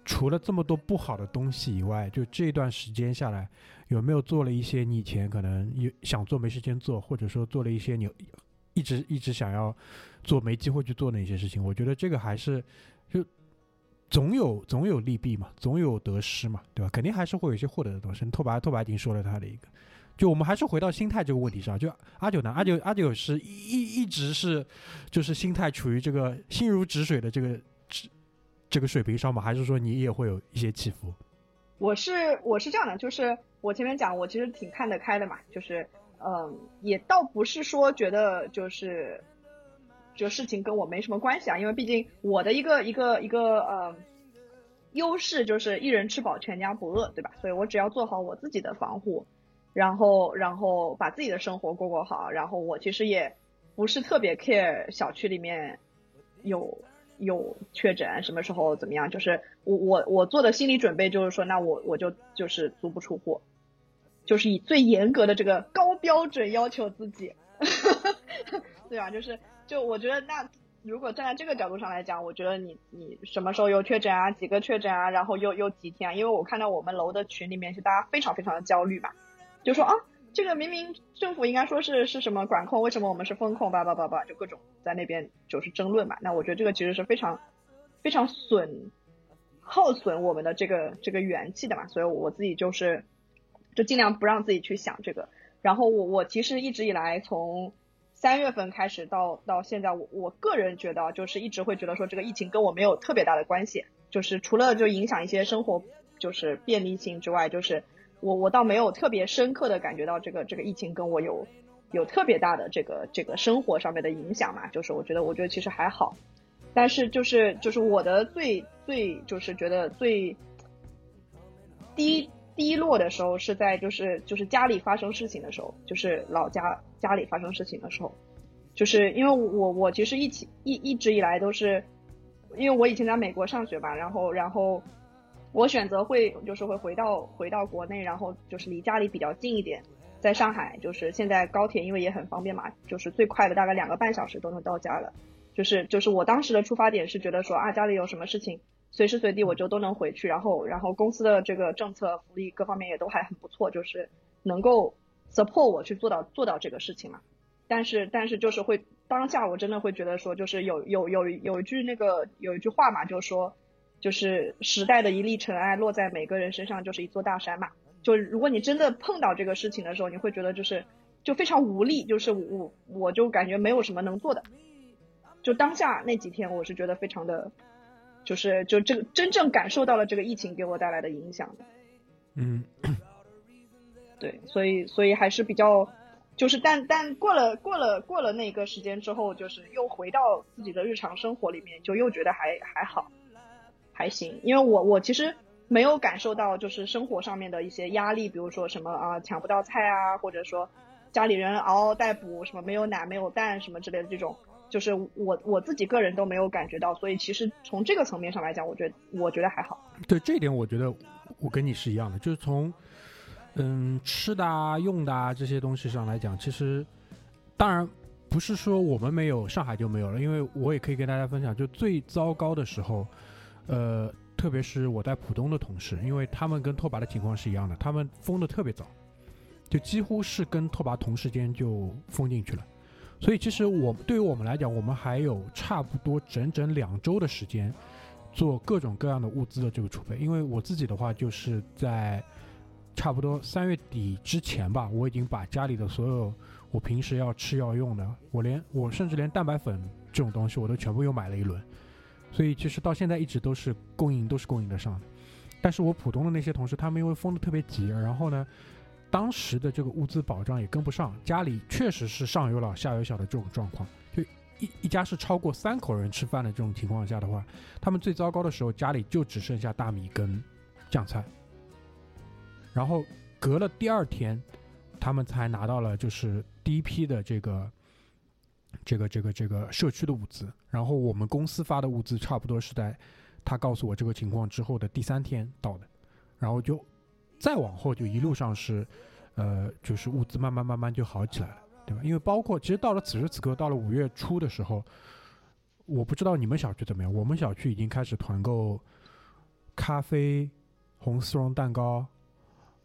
Speaker 4: 除了这么多不好的东西以外，就这段时间下来。有没有做了一些你以前可能有想做没时间做，或者说做了一些你一直一直想要做没机会去做的一些事情？我觉得这个还是就总有总有利弊嘛，总有得失嘛，对吧？肯定还是会有一些获得的东西。拓跋拓跋已经说了他的一个，就我们还是回到心态这个问题上。就阿九呢，阿九阿九是一一直是就是心态处于这个心如止水的这个这个水平上吗？还是说你也会有一些起伏？
Speaker 2: 我是我是这样的，就是我前面讲，我其实挺看得开的嘛，就是嗯，也倒不是说觉得就是就事情跟我没什么关系啊，因为毕竟我的一个一个一个呃优势就是一人吃饱全家不饿，对吧？所以我只要做好我自己的防护，然后然后把自己的生活过过好，然后我其实也不是特别 care 小区里面有有确诊什么时候怎么样，就是我我我做的心理准备就是说，那我我就就是足不出户，就是以最严格的这个高标准要求自己，对吧？就是就我觉得那。如果站在这个角度上来讲，我觉得你你什么时候有确诊啊？几个确诊啊？然后又又几天？因为我看到我们楼的群里面是大家非常非常的焦虑嘛，就说啊，这个明明政府应该说是是什么管控，为什么我们是风控？叭叭叭叭，就各种在那边就是争论嘛。那我觉得这个其实是非常非常损耗损我们的这个这个元气的嘛。所以我自己就是就尽量不让自己去想这个。然后我我其实一直以来从。三月份开始到到现在，我我个人觉得就是一直会觉得说这个疫情跟我没有特别大的关系，就是除了就影响一些生活就是便利性之外，就是我我倒没有特别深刻的感觉到这个这个疫情跟我有有特别大的这个这个生活上面的影响嘛，就是我觉得我觉得其实还好，但是就是就是我的最最就是觉得最低低落的时候是在就是就是家里发生事情的时候，就是老家。家里发生事情的时候，就是因为我我其实一起一一直以来都是，因为我以前在美国上学吧，然后然后我选择会就是会回到回到国内，然后就是离家里比较近一点，在上海就是现在高铁因为也很方便嘛，就是最快的大概两个半小时都能到家了，就是就是我当时的出发点是觉得说啊家里有什么事情随时随地我就都能回去，然后然后公司的这个政策福利各方面也都还很不错，就是能够。support 我去做到做到这个事情嘛，但是但是就是会当下我真的会觉得说就是有有有有一句那个有一句话嘛，就是说就是时代的一粒尘埃落在每个人身上就是一座大山嘛，就如果你真的碰到这个事情的时候，你会觉得就是就非常无力，就是我我就感觉没有什么能做的，就当下那几天我是觉得非常的，就是就这个真正感受到了这个疫情给我带来的影响的，
Speaker 4: 嗯。
Speaker 2: 对，所以所以还是比较，就是但但过了过了过了那个时间之后，就是又回到自己的日常生活里面，就又觉得还还好，还行。因为我我其实没有感受到就是生活上面的一些压力，比如说什么啊抢不到菜啊，或者说家里人嗷嗷待哺，什么没有奶没有蛋什么之类的这种，就是我我自己个人都没有感觉到。所以其实从这个层面上来讲，我觉得我觉得还好。
Speaker 4: 对这一点，我觉得我跟你是一样的，就是从。嗯，吃的啊、用的啊这些东西上来讲，其实当然不是说我们没有，上海就没有了。因为我也可以跟大家分享，就最糟糕的时候，呃，特别是我在浦东的同事，因为他们跟拓跋的情况是一样的，他们封的特别早，就几乎是跟拓跋同时间就封进去了。所以其实我对于我们来讲，我们还有差不多整整两周的时间做各种各样的物资的这个储备。因为我自己的话，就是在。差不多三月底之前吧，我已经把家里的所有我平时要吃要用的，我连我甚至连蛋白粉这种东西我都全部又买了一轮，所以其实到现在一直都是供应都是供应得上的。但是我普通的那些同事，他们因为封的特别急，然后呢，当时的这个物资保障也跟不上，家里确实是上有老下有小的这种状况，就一一家是超过三口人吃饭的这种情况下的话，他们最糟糕的时候家里就只剩下大米跟酱菜。然后隔了第二天，他们才拿到了就是第一批的这个这个这个这个社区的物资。然后我们公司发的物资差不多是在他告诉我这个情况之后的第三天到的。然后就再往后就一路上是呃就是物资慢慢慢慢就好起来了，对吧？因为包括其实到了此时此刻，到了五月初的时候，我不知道你们小区怎么样，我们小区已经开始团购咖啡、红丝绒蛋糕。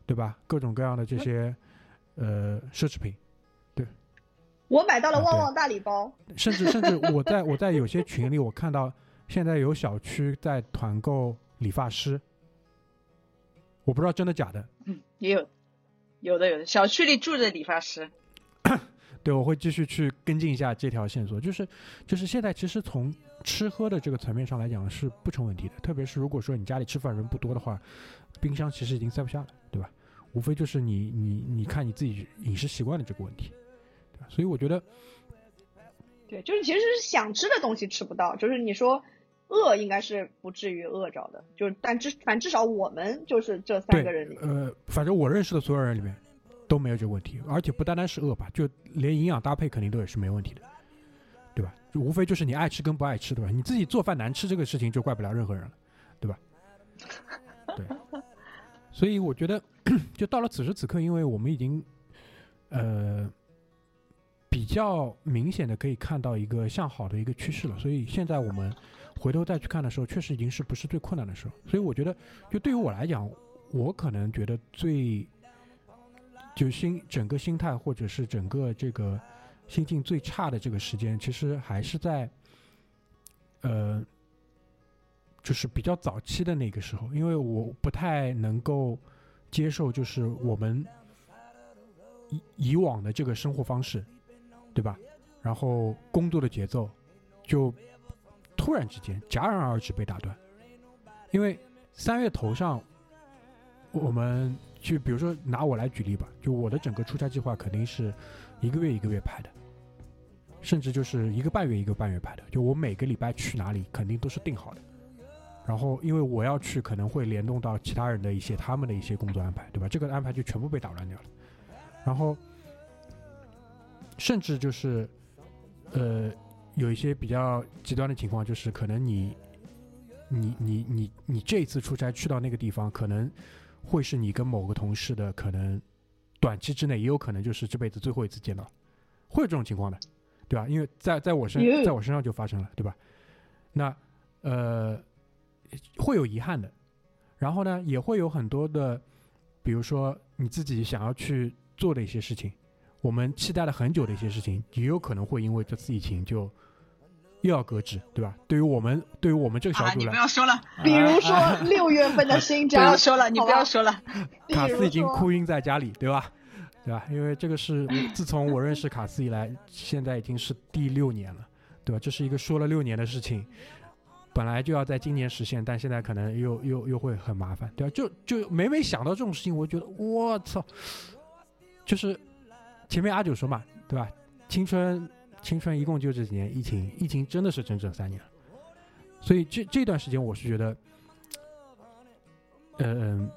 Speaker 4: 对吧？各种各样的这些，呃，奢侈品，对。
Speaker 2: 我买到了旺旺大礼包。
Speaker 4: 甚至甚至，我在我在有些群里，我看到现在有小区在团购理发师，我不知道真的假的。
Speaker 3: 嗯，也有，有的有的，小区里住着理发师。
Speaker 4: 对，我会继续去跟进一下这条线索。就是就是现在，其实从吃喝的这个层面上来讲是不成问题的，特别是如果说你家里吃饭人不多的话。冰箱其实已经塞不下了，对吧？无非就是你你你看你自己饮食习惯的这个问题，对吧？所以我觉得，
Speaker 2: 对，就是其实是想吃的东西吃不到，就是你说饿应该是不至于饿着的，就是但至反至少我们就是这三个人里，
Speaker 4: 呃，反正我认识的所有人里面都没有这个问题，而且不单单是饿吧，就连营养搭配肯定都也是没问题的。对吧？就无非就是你爱吃跟不爱吃，对吧？你自己做饭难吃这个事情就怪不了任何人了，对吧？对，所以我觉得，就到了此时此刻，因为我们已经，呃，比较明显的可以看到一个向好的一个趋势了，所以现在我们回头再去看的时候，确实已经是不是最困难的时候。所以我觉得，就对于我来讲，我可能觉得最，就心整个心态或者是整个这个。心境最差的这个时间，其实还是在，呃，就是比较早期的那个时候，因为我不太能够接受，就是我们以以往的这个生活方式，对吧？然后工作的节奏就突然之间戛然而止被打断，因为三月头上，我们就比如说拿我来举例吧，就我的整个出差计划肯定是一个月一个月排的。甚至就是一个半月一个半月排的，就我每个礼拜去哪里肯定都是定好的。然后因为我要去，可能会联动到其他人的一些他们的一些工作安排，对吧？这个安排就全部被打乱掉了。然后，甚至就是，呃，有一些比较极端的情况，就是可能你，你你你你这一次出差去到那个地方，可能会是你跟某个同事的可能短期之内，也有可能就是这辈子最后一次见到，会有这种情况的。对吧？因为在在我身，在我身上就发生了，对吧？那呃，会有遗憾的。然后呢，也会有很多的，比如说你自己想要去做的一些事情，我们期待了很久的一些事情，也有可能会因为这次疫情就又要搁置，对吧？对于我们，对于我们这个小组来，
Speaker 3: 你不要说了。
Speaker 2: 比如说六月份的新
Speaker 3: 不要说了，你不要说了。
Speaker 4: 卡斯已经哭晕在家里，对吧？对吧？因为这个是自从我认识卡斯以来，现在已经是第六年了，对吧？这是一个说了六年的事情，本来就要在今年实现，但现在可能又又又会很麻烦，对吧？就就每每想到这种事情，我觉得我操，就是前面阿九说嘛，对吧？青春青春一共就这几年，疫情疫情真的是整整三年了，所以这这段时间我是觉得，嗯。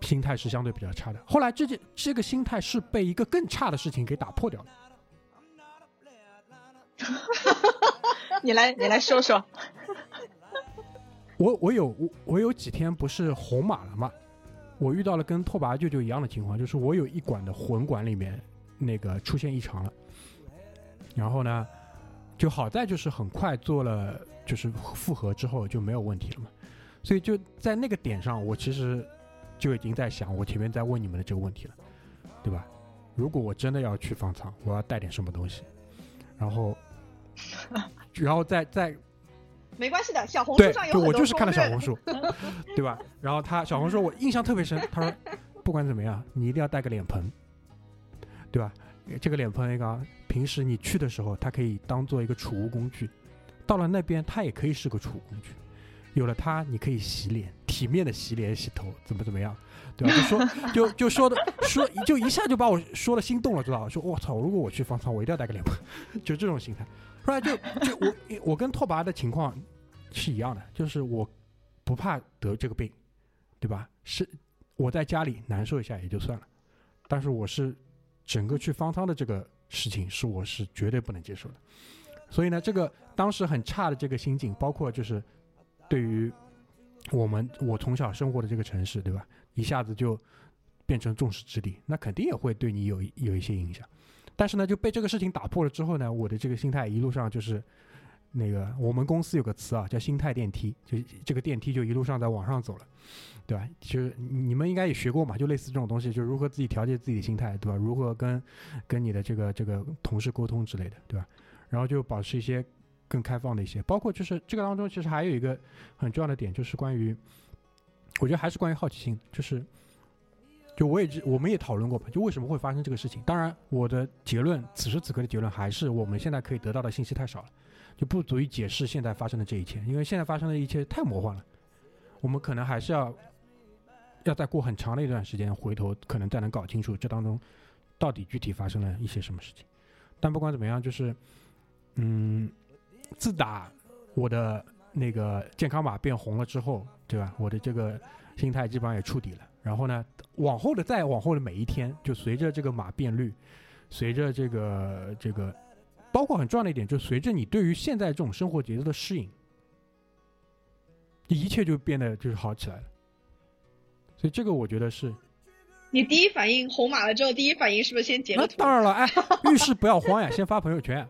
Speaker 4: 心态是相对比较差的。后来这件这个心态是被一个更差的事情给打破掉了。
Speaker 3: 你来，你来说说。
Speaker 4: 我我有我我有几天不是红码了吗？我遇到了跟拓跋舅舅一样的情况，就是我有一管的魂管里面那个出现异常了。然后呢，就好在就是很快做了就是复合之后就没有问题了嘛。所以就在那个点上，我其实。就已经在想我前面在问你们的这个问题了，对吧？如果我真的要去方舱，我要带点什么东西？然后，然后再再，
Speaker 2: 没关系的，小红书上有
Speaker 4: 对，我就是看了小红书，对吧？然后他小红书我印象特别深，他说不管怎么样，你一定要带个脸盆，对吧？这个脸盆一个，平时你去的时候，它可以当做一个储物工具，到了那边它也可以是个储物工具。有了它，你可以洗脸，体面的洗脸洗头，怎么怎么样，对吧？就说就就说的说，就一下就把我说了心动了，知道吧？说我操，如果我去方舱，我一定要带个脸盆，就这种心态。后来就就我我跟拓跋的情况是一样的，就是我不怕得这个病，对吧？是我在家里难受一下也就算了，但是我是整个去方舱的这个事情是我是绝对不能接受的。所以呢，这个当时很差的这个心境，包括就是。对于我们我从小生活的这个城市，对吧？一下子就变成众矢之的，那肯定也会对你有有一些影响。但是呢，就被这个事情打破了之后呢，我的这个心态一路上就是那个我们公司有个词啊，叫心态电梯，就这个电梯就一路上在往上走了，对吧？就是你们应该也学过嘛，就类似这种东西，就如何自己调节自己的心态，对吧？如何跟跟你的这个这个同事沟通之类的，对吧？然后就保持一些。更开放的一些，包括就是这个当中，其实还有一个很重要的点，就是关于，我觉得还是关于好奇心，就是，就我也我们也讨论过吧，就为什么会发生这个事情。当然，我的结论，此时此刻的结论还是我们现在可以得到的信息太少了，就不足以解释现在发生的这一切，因为现在发生的一切太魔幻了，我们可能还是要，要再过很长的一段时间，回头可能再能搞清楚这当中到底具体发生了一些什么事情。但不管怎么样，就是，嗯。自打我的那个健康码变红了之后，对吧？我的这个心态基本上也触底了。然后呢，往后的再往后的每一天，就随着这个码变绿，随着这个这个包括很重要的一点，就随着你对于现在这种生活节奏的适应，一切就变得就是好起来了。所以这个我觉得是，
Speaker 2: 你第一反应红码了之后，第一反应是不是先截
Speaker 4: 那
Speaker 2: 个图？
Speaker 4: 当然了，哎，遇事不要慌呀，先发朋友圈，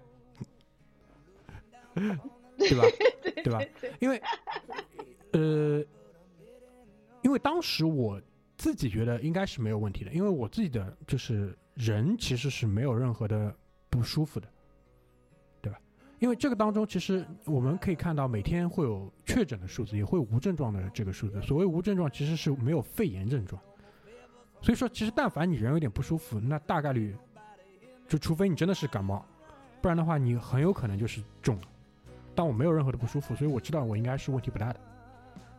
Speaker 4: 对吧？对吧？因为，呃，因为当时我自己觉得应该是没有问题的，因为我自己的就是人其实是没有任何的不舒服的，对吧？因为这个当中其实我们可以看到每天会有确诊的数字，也会无症状的这个数字。所谓无症状，其实是没有肺炎症状。所以说，其实但凡你人有点不舒服，那大概率就除非你真的是感冒，不然的话你很有可能就是中了。但我没有任何的不舒服，所以我知道我应该是问题不大的，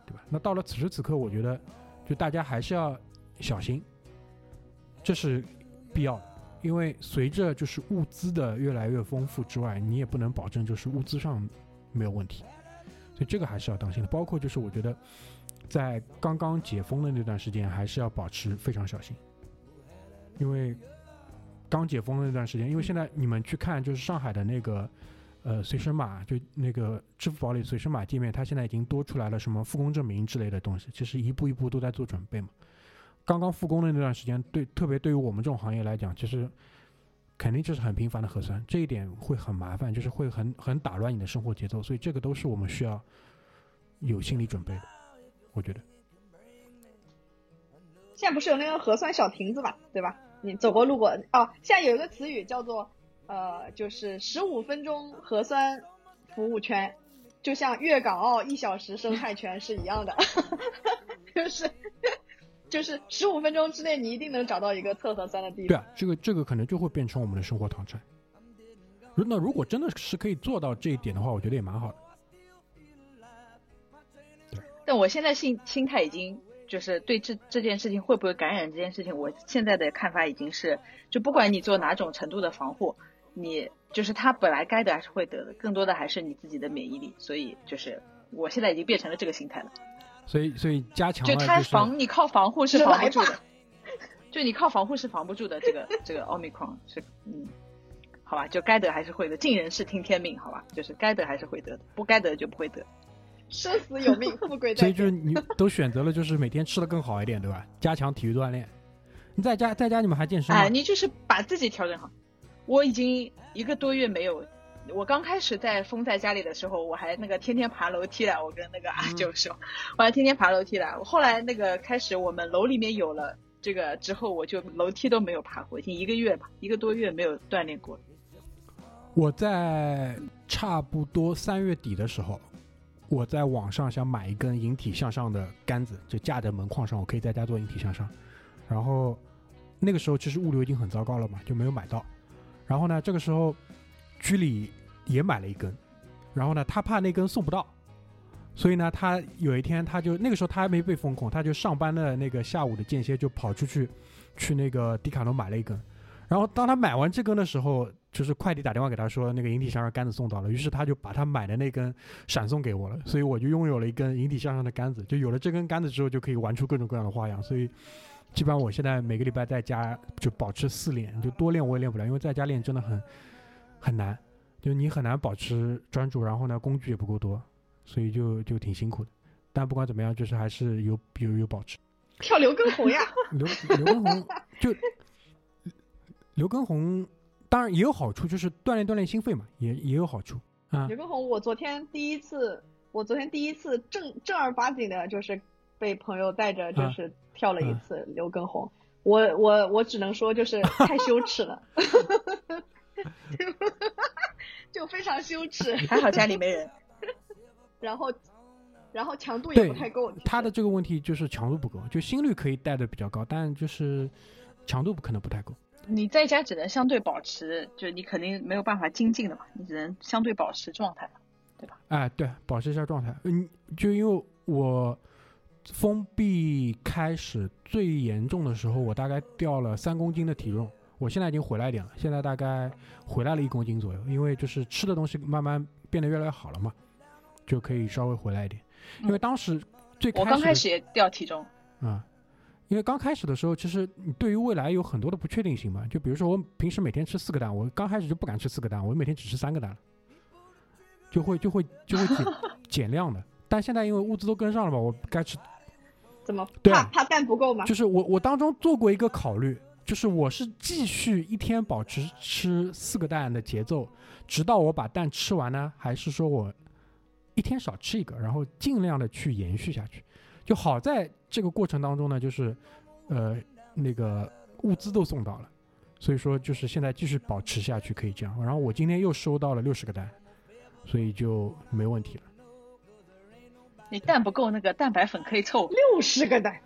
Speaker 4: 对吧？那到了此时此刻，我觉得就大家还是要小心，这是必要的，因为随着就是物资的越来越丰富之外，你也不能保证就是物资上没有问题，所以这个还是要当心的。包括就是我觉得在刚刚解封的那段时间，还是要保持非常小心，因为刚解封的那段时间，因为现在你们去看就是上海的那个。呃，随身码就那个支付宝里随身码界面，它现在已经多出来了什么复工证明之类的东西，其实一步一步都在做准备嘛。刚刚复工的那段时间，对特别对于我们这种行业来讲，其实肯定就是很频繁的核酸，这一点会很麻烦，就是会很很打乱你的生活节奏，所以这个都是我们需要有心理准备的，我觉得。
Speaker 2: 现在不是有那个核酸小亭子嘛，对吧？你走过路过哦，现在有一个词语叫做呃，就是十五分钟核酸服务圈，就像粤港澳一小时生态圈是一样的，就是就是十五分钟之内你一定能找到一个测核酸的地方。
Speaker 4: 对啊，这个这个可能就会变成我们的生活常态。那如果真的是可以做到这一点的话，我觉得也蛮好的。
Speaker 3: 但我现在心心态已经就是对这这件事情会不会感染这件事情，我现在的看法已经是，就不管你做哪种程度的防护，你就是他本来该得还是会得的，更多的还是你自己的免疫力。所以就是我现在已经变成了这个心态了。
Speaker 4: 所以所以加强了
Speaker 3: 就它
Speaker 4: 是
Speaker 3: 防你靠防护是防不住的，就你靠防护是防不住的。这个这个奥密克戎是嗯，好吧，就该得还是会得，尽人事听天命，好吧，就是该得还是会得的，不该得就不会得。
Speaker 2: 生死有命，富贵在
Speaker 4: 所以就是。你 都选择了，就是每天吃的更好一点，对吧？加强体育锻炼。你在家在家你们还健身吗？
Speaker 3: 哎，你就是把自己调整好。我已经一个多月没有，我刚开始在封在家里的时候，我还那个天天爬楼梯来。我跟那个阿
Speaker 4: 嗯
Speaker 3: 九说，我还天天爬楼梯来。我后来那个开始我们楼里面有了这个之后，我就楼梯都没有爬过，已经一个月吧，一个多月没有锻炼过。
Speaker 4: 我在差不多三月底的时候，我在网上想买一根引体向上的杆子，就架在门框上，我可以在家做引体向上。然后那个时候其实物流已经很糟糕了嘛，就没有买到。然后呢，这个时候居里也买了一根，然后呢，他怕那根送不到，所以呢，他有一天他就那个时候他还没被封控，他就上班的那个下午的间歇就跑出去去那个迪卡侬买了一根。然后当他买完这根的时候，就是快递打电话给他说那个引体向上杆子送到了，于是他就把他买的那根闪送给我了，所以我就拥有了一根引体向上的杆子。就有了这根杆子之后，就可以玩出各种各样的花样。所以基本上我现在每个礼拜在家就保持四练，就多练我也练不了，因为在家练真的很很难，就你很难保持专注，然后呢工具也不够多，所以就就挺辛苦的。但不管怎么样，就是还是有有有保持。
Speaker 2: 跳刘畊宏呀，
Speaker 4: 刘刘畊宏就刘畊宏，当然也有好处，就是锻炼锻炼心肺嘛，也也有好处啊
Speaker 2: 刘。畊宏，我昨天第一次，我昨天第一次正正儿八经的，就是被朋友带着，就是跳了一次刘畊宏。我我我只能说，就是太羞耻了，就非常羞耻。
Speaker 3: 还好家里没人。
Speaker 2: 然后，然后强度也不太够。
Speaker 4: 他的这个问题就是强度不够，就心率可以带的比较高，但就是强度不可能不太够。
Speaker 3: 你在家只能相对保持，就你肯定没有办法精进的嘛，你只能相对保持状态。
Speaker 4: 对吧哎，对，保持一下状态。嗯，就因为我封闭开始最严重的时候，我大概掉了三公斤的体重，我现在已经回来一点了，现在大概回来了一公斤左右，因为就是吃的东西慢慢变得越来越好了嘛，就可以稍微回来一点。因为当时最开始的
Speaker 3: 我刚开始也掉体重，
Speaker 4: 啊、因为刚开始的时候，其实你对于未来有很多的不确定性嘛。就比如说我平时每天吃四个蛋，我刚开始就不敢吃四个蛋，我每天只吃三个蛋了，就会就会就会减 减量的。但现在因为物资都跟上了嘛，我该吃
Speaker 2: 怎么
Speaker 4: 对
Speaker 2: 怕怕蛋不够吗？
Speaker 4: 就是我我当中做过一个考虑，就是我是继续一天保持吃四个蛋的节奏，直到我把蛋吃完呢，还是说我一天少吃一个，然后尽量的去延续下去。就好在这个过程当中呢，就是呃那个物资都送到了，所以说就是现在继续保持下去可以这样。然后我今天又收到了六十个蛋，所以就没问题了。
Speaker 3: 你蛋不够，那个蛋白粉可以凑。
Speaker 2: 六十个蛋，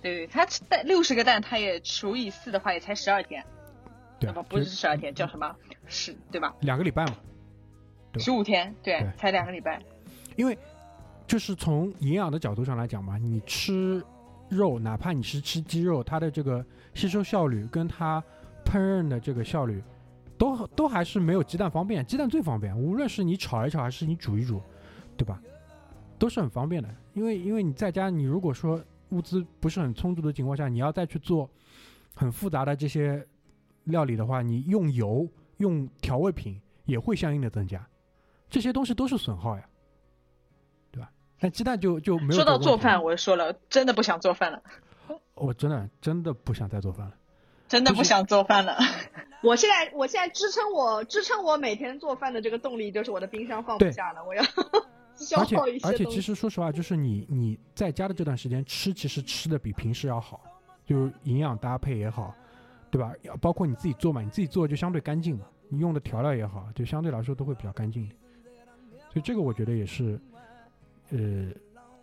Speaker 3: 对，他吃蛋六十个蛋，他也除以四的话，也才十二天。
Speaker 4: 对吧
Speaker 3: 不，不是十二天，叫什么？十对吧？
Speaker 4: 两个礼拜嘛，
Speaker 3: 十五天，对
Speaker 4: 对，
Speaker 3: 才两个礼拜。
Speaker 4: 因为就是从营养的角度上来讲嘛，你吃肉，哪怕你是吃鸡肉，它的这个吸收效率跟它烹饪的这个效率，都都还是没有鸡蛋方便。鸡蛋最方便，无论是你炒一炒还是你煮一煮，对吧？都是很方便的。因为因为你在家，你如果说物资不是很充足的情况下，你要再去做很复杂的这些料理的话，你用油、用调味品也会相应的增加，这些东西都是损耗呀。对吧但鸡蛋就就没有
Speaker 3: 说到做饭，我就说了，真的不想做饭了，
Speaker 4: 我真的真的不想再做饭了。
Speaker 3: 真的不想做饭了。
Speaker 2: 我现在我现在支撑我支撑我每天做饭的这个动力就是我的冰箱放不下了，我要消
Speaker 4: 而且
Speaker 2: 耗一些
Speaker 4: 而且。其实说实话，就是你你在家的这段时间吃，其实吃的比平时要好，就是营养搭配也好，对吧？包括你自己做嘛，你自己做就相对干净嘛，你用的调料也好，就相对来说都会比较干净一点。所以这个我觉得也是，呃，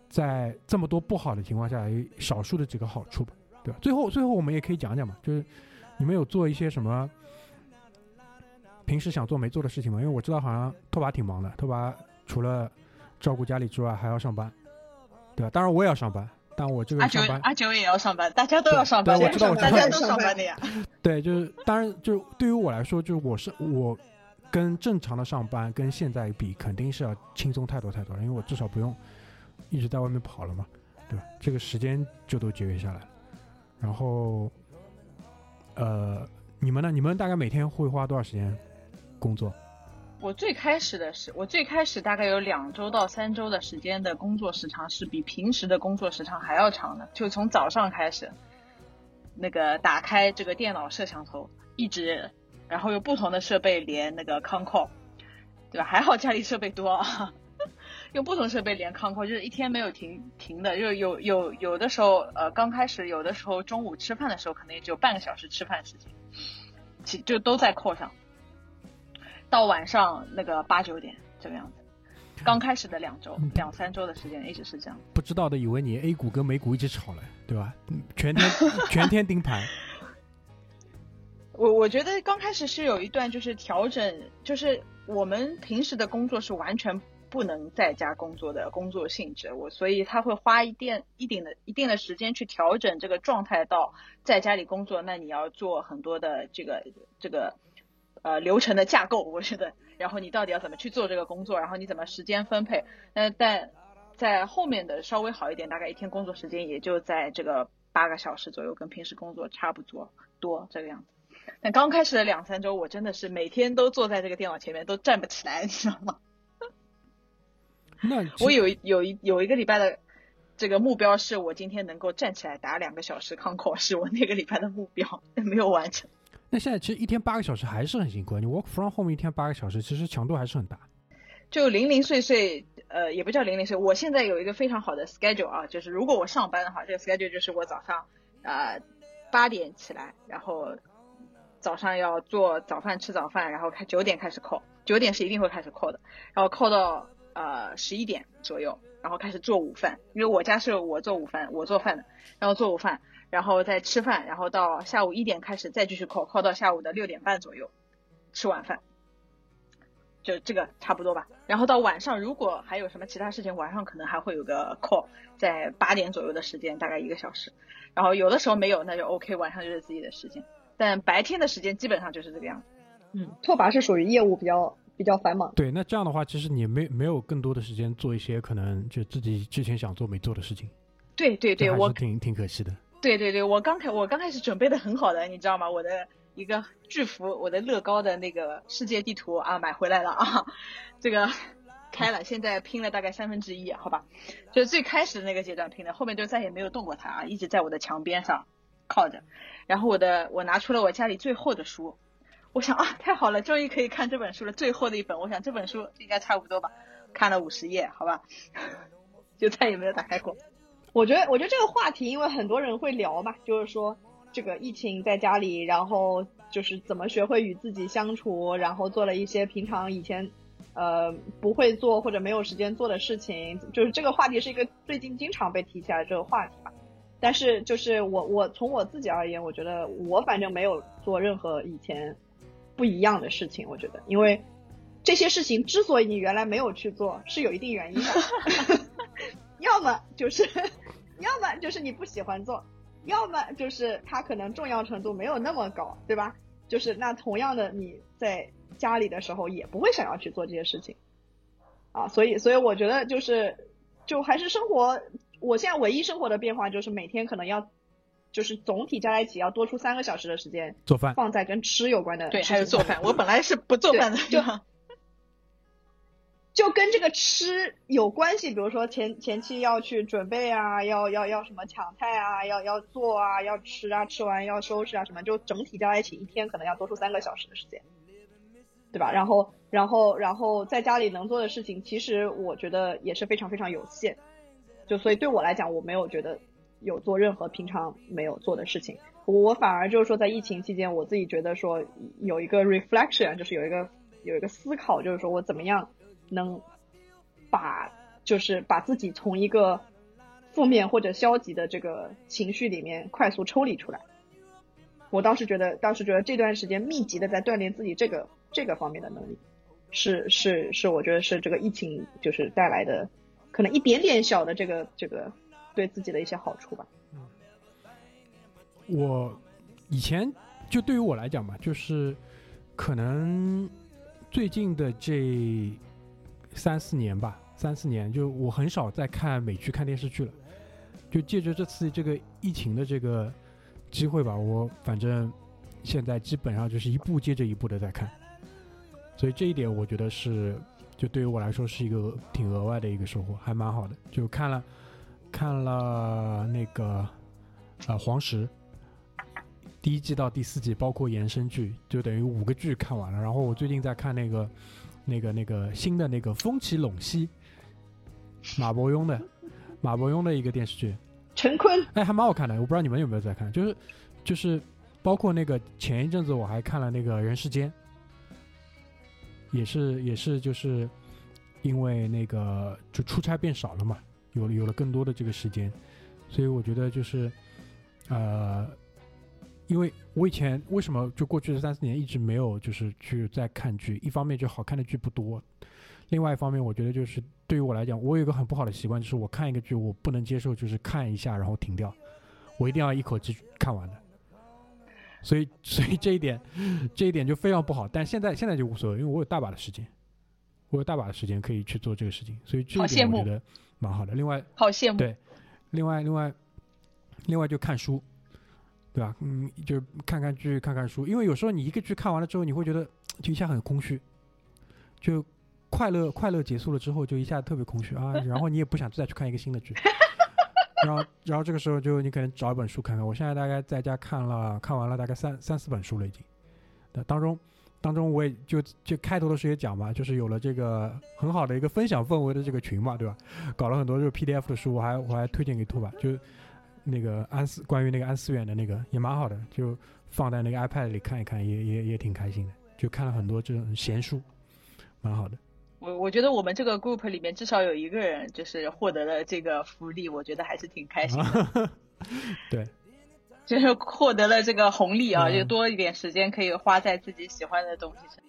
Speaker 4: 在这么多不好的情况下，有少数的几个好处吧，对吧？最后最后我们也可以讲讲嘛，就是你们有做一些什么平时想做没做的事情吗？因为我知道好像拓跋挺忙的，拓跋除了照顾家里之外还要上班，对吧？当然我也要上班，但我这个
Speaker 3: 阿九
Speaker 4: 上班，
Speaker 3: 阿九也要上班，大家都要上班呀，
Speaker 4: 对我知道我知道
Speaker 3: 大家都上班的呀。
Speaker 4: 对，就是当然就对于我来说，就是我是我跟正常的上班跟现在比，肯定是要轻松太多太多了，因为我至少不用一直在外面跑了嘛，对吧？这个时间就都节约下来了。然后，呃，你们呢？你们大概每天会花多少时间工作？
Speaker 3: 我最开始的是，我最开始大概有两周到三周的时间的工作时长是比平时的工作时长还要长的，就从早上开始，那个打开这个电脑摄像头，一直，然后用不同的设备连那个 c o n c o 对吧？还好家里设备多，用不同设备连 c o n c o 就是一天没有停停的，就是有有有的时候，呃，刚开始有的时候中午吃饭的时候可能也只有半个小时吃饭时间，其就都在扣上。到晚上那个八九点这个样子。刚开始的两周、两三周的时间一直是这样。
Speaker 4: 不知道的以为你 A 股跟美股一直炒了，对吧？嗯全天全天盯盘。
Speaker 3: 我我觉得刚开始是有一段就是调整，就是我们平时的工作是完全不能在家工作的工作性质，我所以他会花一定一定的一定的时间去调整这个状态到在家里工作，那你要做很多的这个这个呃流程的架构，我觉得，然后你到底要怎么去做这个工作，然后你怎么时间分配，那但在后面的稍微好一点，大概一天工作时间也就在这个八个小时左右，跟平时工作差不多多这个样子。但刚开始的两三周，我真的是每天都坐在这个电脑前面都站不起来，你知道吗？
Speaker 4: 那
Speaker 3: 我有有一有一个礼拜的这个目标是我今天能够站起来打两个小时康考，是我那个礼拜的目标，没有完成。
Speaker 4: 那现在其实一天八个小时还是很辛苦。你 work from home 一天八个小时，其实强度还是很大。
Speaker 3: 就零零碎碎，呃，也不叫零零碎。我现在有一个非常好的 schedule 啊，就是如果我上班的话，这个 schedule 就是我早上呃八点起来，然后早上要做早饭吃早饭，然后开九点开始 call，九点是一定会开始 call 的，然后 call 到呃十一点左右，然后开始做午饭，因为我家是我做午饭，我做饭的，然后做午饭，然后再吃饭，然后到下午一点开始再继续 call，call 到下午的六点半左右吃晚饭。就这个差不多吧，然后到晚上如果还有什么其他事情，晚上可能还会有个 call，在八点左右的时间，大概一个小时。然后有的时候没有，那就 OK，晚上就是自己的时间。但白天的时间基本上就是这个样子。
Speaker 2: 嗯，拓跋是属于业务比较比较繁忙。
Speaker 4: 对，那这样的话，其实你没没有更多的时间做一些可能就自己之前想做没做的事情。
Speaker 3: 对对对，我
Speaker 4: 挺挺可惜的。
Speaker 3: 对对对，我刚开我刚开始准备的很好的，你知道吗？我的一个巨幅，我的乐高的那个世界地图啊，买回来了啊，这个开了，现在拼了大概三分之一，好吧？就最开始的那个阶段拼的，后面就再也没有动过它啊，一直在我的墙边上靠着。然后我的我拿出了我家里最厚的书，我想啊，太好了，终于可以看这本书了，最厚的一本，我想这本书应该差不多吧，看了五十页，好吧，就再也没有打开过。
Speaker 2: 我觉得，我觉得这个话题，因为很多人会聊嘛，就是说这个疫情在家里，然后就是怎么学会与自己相处，然后做了一些平常以前呃不会做或者没有时间做的事情，就是这个话题是一个最近经常被提起来这个话题嘛。但是就是我我从我自己而言，我觉得我反正没有做任何以前不一样的事情。我觉得，因为这些事情之所以你原来没有去做，是有一定原因的。要么就是，要么就是你不喜欢做，要么就是它可能重要程度没有那么高，对吧？就是那同样的你在家里的时候也不会想要去做这些事情啊。所以，所以我觉得就是，就还是生活。我现在唯一生活的变化就是每天可能要，就是总体加在一起要多出三个小时的时间
Speaker 4: 做饭，
Speaker 2: 放在跟吃有关的。
Speaker 3: 对，还有做饭。我本来是不做饭的，
Speaker 2: 就就跟这个吃有关系。比如说前前期要去准备啊，要要要什么抢菜啊，要要做啊，要吃啊，吃完要收拾啊什么，就整体加在一起一天可能要多出三个小时的时间，对吧？然后然后然后在家里能做的事情，其实我觉得也是非常非常有限。就所以对我来讲，我没有觉得有做任何平常没有做的事情。我反而就是说，在疫情期间，我自己觉得说有一个 reflection，就是有一个有一个思考，就是说我怎么样能把就是把自己从一个负面或者消极的这个情绪里面快速抽离出来。我当时觉得，当时觉得这段时间密集的在锻炼自己这个这个方面的能力，是是是，我觉得是这个疫情就是带来的。可能一点点小的这个这个对自己的一些好处吧。嗯，
Speaker 4: 我以前就对于我来讲吧，就是可能最近的这三四年吧，三四年就我很少再看美剧、看电视剧了。就借着这次这个疫情的这个机会吧，我反正现在基本上就是一部接着一部的在看，所以这一点我觉得是。就对于我来说是一个挺额外的一个收获，还蛮好的。就看了看了那个呃黄石第一季到第四季，包括延伸剧，就等于五个剧看完了。然后我最近在看那个那个那个新的那个《风起陇西》，马伯庸的马伯庸的一个电视剧。
Speaker 2: 陈坤，
Speaker 4: 哎，还蛮好看的。我不知道你们有没有在看，就是就是包括那个前一阵子我还看了那个《人世间》。也是也是就是，因为那个就出差变少了嘛，有有了更多的这个时间，所以我觉得就是，呃，因为我以前为什么就过去的三四年一直没有就是去再看剧，一方面就好看的剧不多，另外一方面我觉得就是对于我来讲，我有一个很不好的习惯，就是我看一个剧我不能接受就是看一下然后停掉，我一定要一口气看完的。所以，所以这一点，这一点就非常不好。但现在，现在就无所谓，因为我有大把的时间，我有大把的时间可以去做这个事情。所以这一点我觉得蛮好的。另外，
Speaker 3: 好羡慕。
Speaker 4: 对，另外，另外，另外就看书，对吧？嗯，就看看剧，看看书。因为有时候你一个剧看完了之后，你会觉得就一下很空虚，就快乐快乐结束了之后，就一下特别空虚啊。然后你也不想再去看一个新的剧。然后，然后这个时候就你可能找一本书看看。我现在大概在家看了看完了大概三三四本书了已经。那当中，当中我也就就开头的时候也讲嘛，就是有了这个很好的一个分享氛围的这个群嘛，对吧？搞了很多就是 PDF 的书，我还我还推荐给兔吧，就那个安思关于那个安思远的那个也蛮好的，就放在那个 iPad 里看一看，也也也挺开心的。就看了很多这种闲书，蛮好的。
Speaker 3: 我我觉得我们这个 group 里面至少有一个人就是获得了这个福利，我觉得还是挺开心的。
Speaker 4: 对，
Speaker 3: 就是获得了这个红利啊，就多一点时间可以花在自己喜欢的东西上。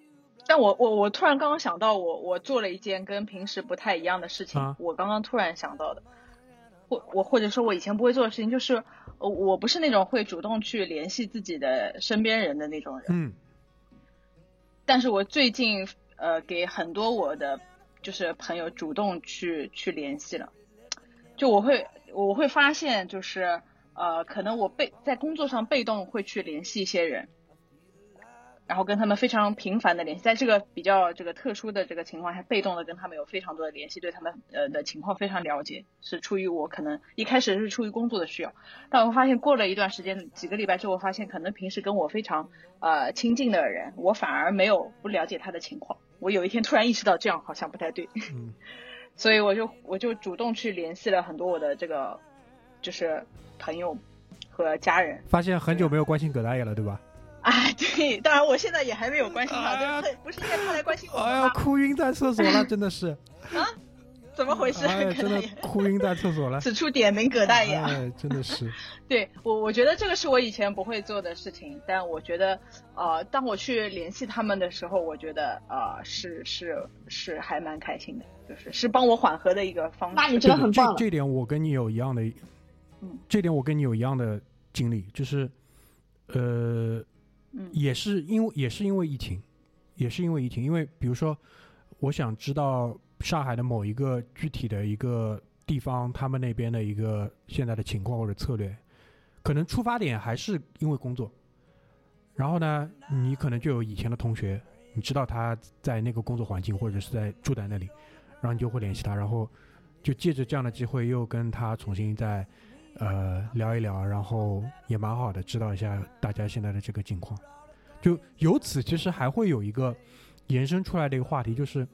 Speaker 3: 但我我我突然刚刚想到，我我做了一件跟平时不太一样的事情。我刚刚突然想到的，或我或者说我以前不会做的事情，就是我不是那种会主动去联系自己的身边人的那种人。
Speaker 4: 嗯。
Speaker 3: 但是我最近。呃，给很多我的就是朋友主动去去联系了，就我会我会发现就是呃，可能我被在工作上被动会去联系一些人，然后跟他们非常频繁的联系，在这个比较这个特殊的这个情况下，被动的跟他们有非常多的联系，对他们呃的情况非常了解，是出于我可能一开始是出于工作的需要，但我发现过了一段时间，几个礼拜之后，发现可能平时跟我非常呃亲近的人，我反而没有不了解他的情况。我有一天突然意识到这样好像不太对，
Speaker 4: 嗯
Speaker 3: 所以我就我就主动去联系了很多我的这个就是朋友和家人。
Speaker 4: 发现很久没有关心葛大爷了，对吧？
Speaker 3: 哎，对，当然我现在也还没有关心他，
Speaker 4: 哎不
Speaker 3: 对，不是因为他来关心我
Speaker 4: 哎呀，哭晕在厕所了，真的是，啊
Speaker 3: 怎么回事？
Speaker 4: 哎，真的哭晕在厕所了。
Speaker 3: 此处点名葛大爷啊！
Speaker 4: 哎，真的是，
Speaker 3: 对我，我觉得这个是我以前不会做的事情，但我觉得，呃，当我去联系他们的时候，我觉得，呃，是是是还蛮开心的，就是是帮我缓和的一个方式。
Speaker 2: 那你真的很棒
Speaker 4: 这这点我跟你有一样的，
Speaker 3: 嗯，
Speaker 4: 这点我跟你有一样的经历，就是，呃，也是因为也是因为疫情，也是因为疫情，因为比如说，我想知道上海的某一个具体的一个地方，他们那边的一个现在的情况或者策略，可能出发点还是因为工作，然后呢，你可能就有以前的同学，你知道他在那个工作环境或者是在住在那里，然后你就会联系他，然后就借着这样的机会又跟他重新再呃聊一聊，然后也蛮好的知道一下大家现在的这个境况，就由此其实还会有一个延伸出来的一个话题，就是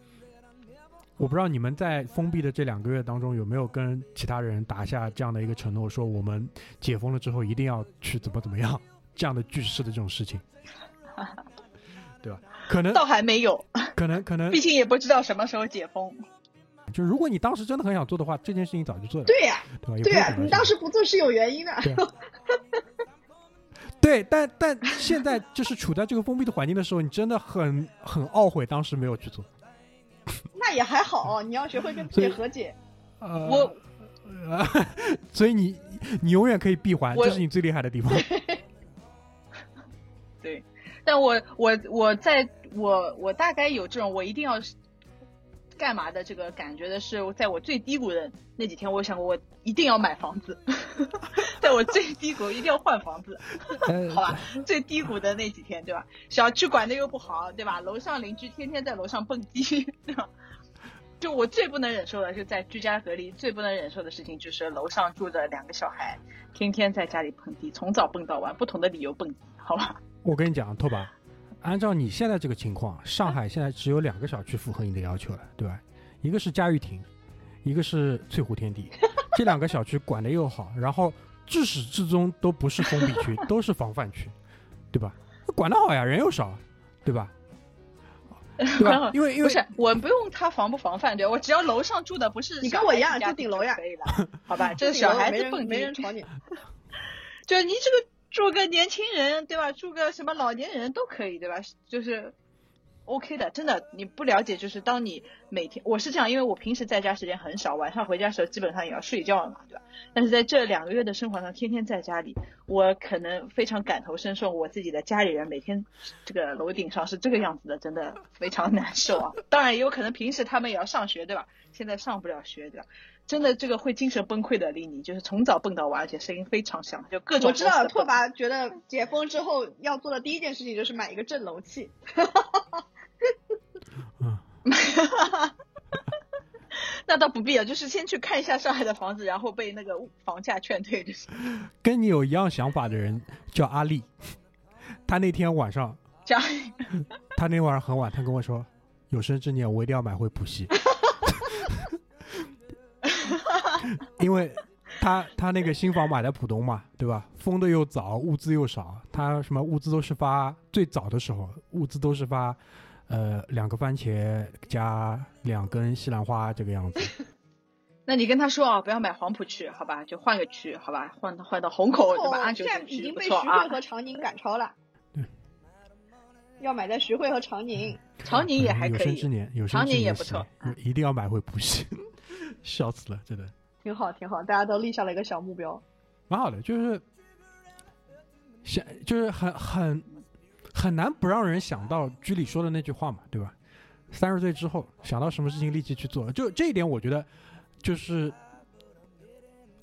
Speaker 4: 我不知道你们在封闭的这两个月当中有没有跟其他人打下这样的一个承诺，说我们解封了之后一定要去怎么怎么样这样的句式的这种事情，对吧？可能
Speaker 3: 倒还没有，
Speaker 4: 可能可能
Speaker 3: 毕竟也不知道什么时候解封。
Speaker 4: 就如果你当时真的很想做的话，这件事情早就做了，
Speaker 2: 对呀、
Speaker 4: 对吧？
Speaker 2: 对呀、你当时不做是有原因的。
Speaker 4: 对 对，但但现在就是处在这个封闭的环境的时候，你真的很很懊悔当时没有去做。
Speaker 2: 那也还好，你要学会跟自己和解。
Speaker 4: 呃，
Speaker 3: 我
Speaker 4: 呃，所以你你永远可以闭环，这是你最厉害的地方。
Speaker 3: 对，但我我我在我我大概有这种我一定要干嘛的这个感觉的是，在我最低谷的那几天，我想过我一定要买房子，在我最低谷一定要换房子，
Speaker 4: 呃
Speaker 3: 好吧？最低谷的那几天，对吧？小区管的又不好，对吧？楼上邻居天天在楼上蹦迪，对吧？就我最不能忍受的是在居家隔离，最不能忍受的事情就是楼上住着两个小孩，天天在家里蹦迪，从早蹦到晚，不同的理由蹦迪，好吧？
Speaker 4: 我跟你讲，拓跋，按照你现在这个情况，上海现在只有两个小区符合你的要求了，对吧？一个是嘉裕亭，一个是翠湖天地，这两个小区管的又好，然后至始至终都不是封闭区，都是防范区，对吧？管得好呀，人又少，对吧？对吧？因为因为
Speaker 3: 不是我不用他防不防范，对我只要楼上住的不是
Speaker 2: 你跟我一样
Speaker 3: 小孩子家
Speaker 2: 住顶楼呀
Speaker 3: 可以了，好吧？这个小孩
Speaker 2: 没人
Speaker 3: 子蹦迪
Speaker 2: 没人，吵你。
Speaker 3: 就你这个住个年轻人对吧？住个什么老年人都可以对吧？就是 OK 的，真的你不了解，就是当你每天我是这样，因为我平时在家时间很少，晚上回家的时候基本上也要睡觉了嘛，对吧？但是在这两个月的生活上，天天在家里，我可能非常感同身受，我自己的家里人每天这个楼顶上是这个样子的，真的非常难受啊。当然也有可能平时他们也要上学，对吧？现在上不了学，对吧？真的这个会精神崩溃的，丽妮就是从早蹦到晚，而且声音非常响，就各种
Speaker 2: 我知道拓跋觉得解封之后要做的第一件事情就是买一个震楼器。
Speaker 4: 嗯，
Speaker 3: 那倒不必了，就是先去看一下上海的房子，然后被那个房价劝退，就是
Speaker 4: 跟你有一样想法的人叫阿丽，他那天晚上，
Speaker 3: 这样。
Speaker 4: 他那天晚上很晚，他跟我说，有生之年我一定要买回浦西，因为他他那个新房买在浦东嘛，对吧？封的又早，物资又少，他什么物资都是发最早的时候，物资都是发，呃，两个番茄加两根西兰花这个样子。
Speaker 3: 那你跟他说啊，不要买黄浦区，好吧，就换个区，好吧，换换到虹口，对吧？安九
Speaker 2: 现在已经被徐汇。和长宁赶超了
Speaker 4: 对。
Speaker 2: 要买在徐汇和长宁。
Speaker 3: 长宁也还可以，
Speaker 4: 有生之年，有生
Speaker 3: 长宁
Speaker 4: 之年
Speaker 3: 也不错
Speaker 4: 一定要买回浦西，笑死了，真的。
Speaker 2: 挺好，挺好，大家都立下了一个小目标。
Speaker 4: 蛮好的，就是想就是很很很难不让人想到居里说的那句话嘛，对吧？三十岁之后想到什么事情立即去做，就这一点，我觉得就是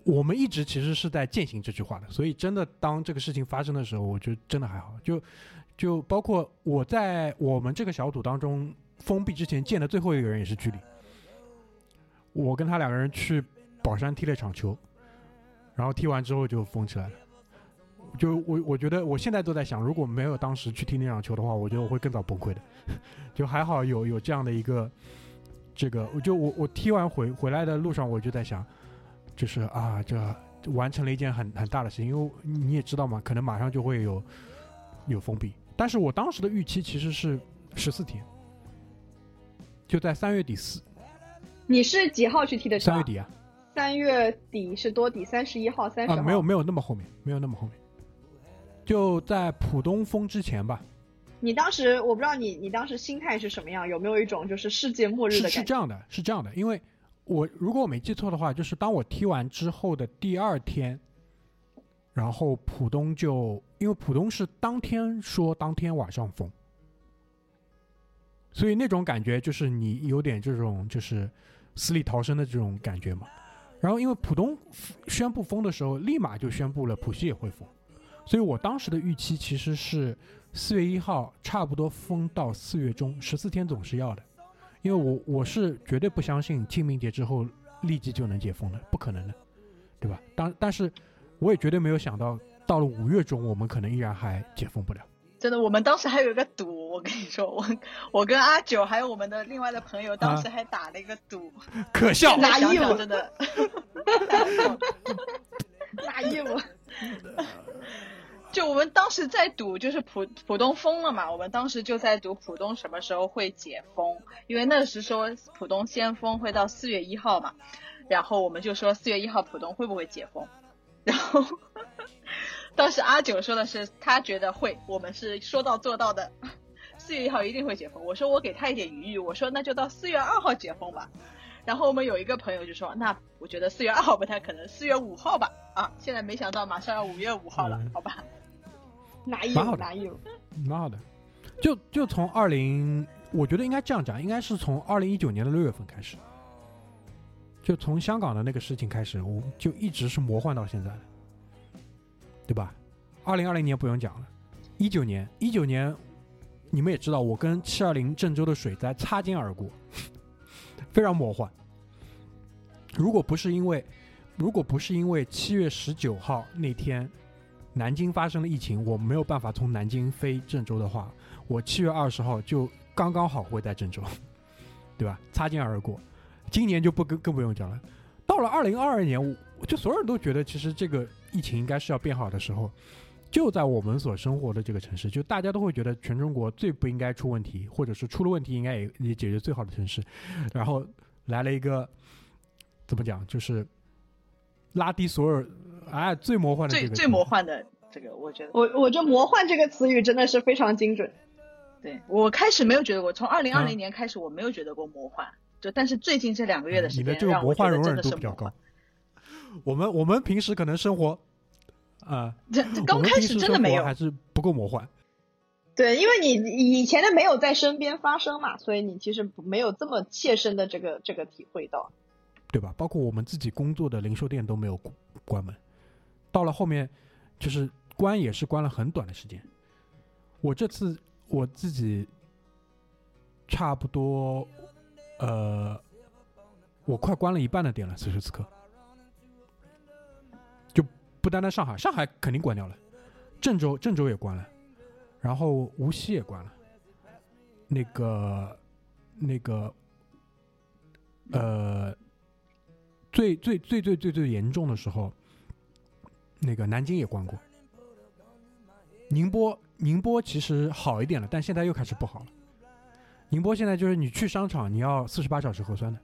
Speaker 4: 我们一直其实是在践行这句话的，所以真的当这个事情发生的时候，我觉得真的还好。就就包括我在我们这个小组当中封闭之前见的最后一个人也是居里，我跟他两个人去宝山踢了一场球，然后踢完之后就封起来了。就我我觉得我现在都在想，如果没有当时去踢那场球的话，我觉得我会更早崩溃的。就还好有有这样的一个这个，就我我踢完回回来的路上，我就在想。就是啊，这完成了一件很很大的事情，因为你也知道嘛，可能马上就会有有封闭。但是我当时的预期其实是十四天，就在三月底四。
Speaker 2: 你是几号去踢的球？
Speaker 4: 三月底啊。
Speaker 2: 三月底是多底？三十一号、三十号？
Speaker 4: 没有没有那么后面，没有那么后面，就在浦东封之前吧。
Speaker 2: 你当时我不知道你你当时心态是什么样，有没有一种就是世界末日的感
Speaker 4: 觉？是这样的，是这样的，因为。我如果我没记错的话，就是当我踢完之后的第二天，然后浦东就因为浦东是当天说当天晚上封，所以那种感觉就是你有点这种就是死里逃生的这种感觉嘛。然后因为浦东宣布封的时候，立马就宣布了浦西也会封，所以我当时的预期其实是四月一号差不多封到四月中，十四天总是要的。因为我我是绝对不相信清明节之后立即就能解封的，不可能的，对吧？当但是我也绝对没有想到，到了五月中，我们可能依然还解封不了。
Speaker 3: 真的，我们当时还有一个赌，我跟你说，我我跟阿九还有我们的另外的朋友，当时还打了一个赌，
Speaker 4: 可笑，
Speaker 2: 拿义务，
Speaker 3: 真的，
Speaker 2: 拿义务。
Speaker 3: 就我们当时在赌，就是浦浦东封了嘛，我们当时就在赌浦东什么时候会解封，因为那时说浦东先封会到四月一号嘛，然后我们就说四月一号浦东会不会解封，然后当时阿九说的是他觉得会，我们是说到做到的，四月一号一定会解封，我说我给他一点余裕，我说那就到四月二号解封吧，然后我们有一个朋友就说那我觉得四月二号不太可能，四月五号吧，啊，现在没想到马上要五月五号了，好吧。
Speaker 2: 哪有哪有？
Speaker 4: 蛮好的，就就从二零，我觉得应该这样讲，应该是从二零一九年的六月份开始，就从香港的那个事情开始，我就一直是魔幻到现在的，对吧？二零二零年不用讲了，一九年一九年，你们也知道，我跟七二零郑州的水灾擦肩而过，非常魔幻。如果不是因为，如果不是因为七月十九号那天。南京发生了疫情，我没有办法从南京飞郑州的话，我七月二十号就刚刚好会在郑州，对吧？擦肩而过。今年就不更更不用讲了。到了二零二二年，我就所有人都觉得其实这个疫情应该是要变好的时候，就在我们所生活的这个城市，就大家都会觉得全中国最不应该出问题，或者是出了问题应该也也解决最好的城市，然后来了一个怎么讲，就是拉低所有。哎，最魔幻的
Speaker 3: 最最魔幻的这个，我觉得
Speaker 2: 我我觉得魔幻这个词语真的是非常精准。
Speaker 3: 对我开始没有觉得过，从二零二零年开始我没有觉得过魔幻，就但是最近这两个月的时间，
Speaker 4: 你的这个魔幻容忍度比较高。我们我们平时可能生活啊，
Speaker 3: 这刚开始真的没有，
Speaker 4: 还是不够魔幻。
Speaker 2: 对，因为你以前的没有在身边发生嘛，所以你其实没有这么切身的这个这个体会到。
Speaker 4: 对吧？包括我们自己工作的零售店都没有关门，到了后面，就是关也是关了很短的时间。我这次我自己差不多，呃，我快关了一半的店了。此时此刻，就不单单上海，上海肯定关掉了，郑州郑州也关了，然后无锡也关了，那个那个，呃。最最最最最最严重的时候，那个南京也关过，宁波宁波其实好一点了，但现在又开始不好了。宁波现在就是你去商场，你要四十八小时核酸的，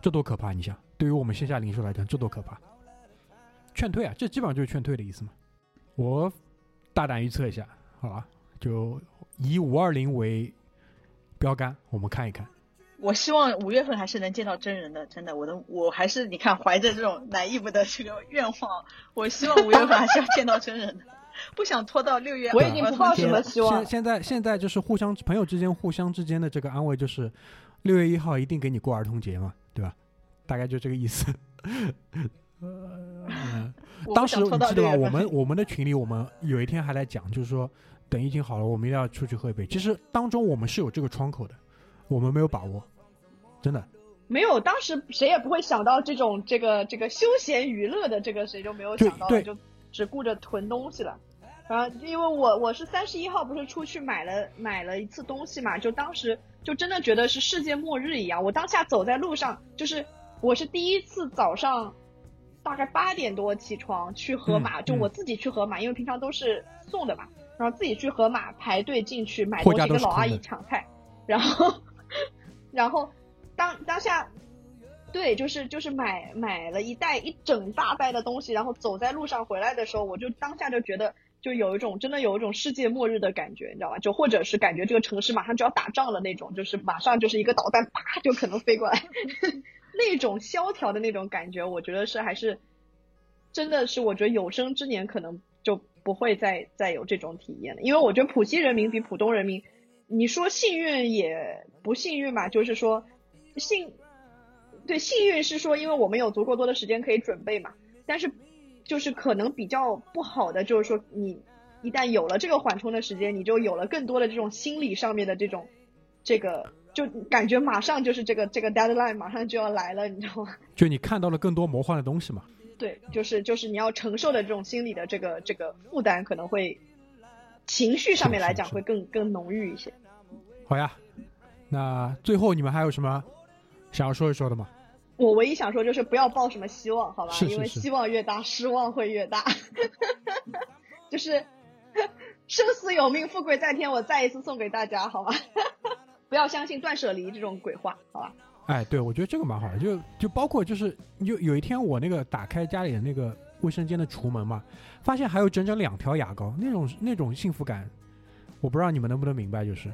Speaker 4: 这多可怕！你想，对于我们线下零售来讲，这多可怕！劝退啊，这基本上就是劝退的意思嘛。我大胆预测一下，好吧，就以五二零为标杆，我们看一看。
Speaker 3: 我希望五月份还是能见到真人的，真的，我的我还是你看怀着这种难义不的这个愿望，我希望五月份还是要见到真人的，不想拖到六月。
Speaker 2: 我已经不抱什么希望。
Speaker 4: 现现在现在就是互相朋友之间互相之间的这个安慰就是，六月一号一定给你过儿童节嘛，对吧？大概就这个意思。
Speaker 3: 我
Speaker 4: 当时你记得吧？我们我们的群里，我们有一天还在讲，就是说等疫情好了，我们一定要出去喝一杯。其实当中我们是有这个窗口的，我们没有把握，真的。
Speaker 2: 没有，当时谁也不会想到这种这个这个休闲娱乐的这个谁就没有想到了，就只顾着囤东西了。然后因为我我是三十一号不是出去买了买了一次东西嘛，就当时就真的觉得是世界末日一样。我当下走在路上，就是我是第一次早上大概八点多起床去盒马，
Speaker 4: 嗯
Speaker 2: 就我自己去盒马，因为平常都是送的嘛，然后自己去盒马排队进去买东西，跟老阿姨抢菜，然后然后当当下，对，就是就是买买了一袋一整大袋的东西，然后走在路上回来的时候，我就当下就觉得就有一种真的有一种世界末日的感觉，你知道吧？就或者是感觉这个城市马上就要打仗了那种，就是马上就是一个导弹啪就可能飞过来，那种萧条的那种感觉，我觉得是还是真的是我觉得有生之年可能就不会再再有这种体验了，因为我觉得浦西人民比浦东人民。你说幸运也不幸运吧，就是说幸对幸运是说，因为我们有足够多的时间可以准备嘛。但是就是可能比较不好的，就是说你一旦有了这个缓冲的时间，你就有了更多的这种心理上面的这种这个，就感觉马上就是这个这个 deadline 马上就要来了，你知道吗？
Speaker 4: 就你看到了更多魔幻的东西嘛。
Speaker 2: 对，就是就是你要承受的这种心理的这个这个负担，可能会情绪上面来讲会更更浓郁一些。
Speaker 4: 好呀，那最后你们还有什么想要说一说的吗？
Speaker 2: 我唯一想说就是不要抱什么希望，好吧？
Speaker 4: 是是是
Speaker 2: 因为希望越大，失望会越大。就是 生死有命，富贵在天。我再一次送给大家，好吗？不要相信断舍离这种鬼话，好吧？
Speaker 4: 哎，对，我觉得这个蛮好的，就就包括就是有有一天我那个打开家里的那个卫生间的橱门嘛，发现还有整整两条牙膏，那种那种幸福感，我不知道你们能不能明白，就是，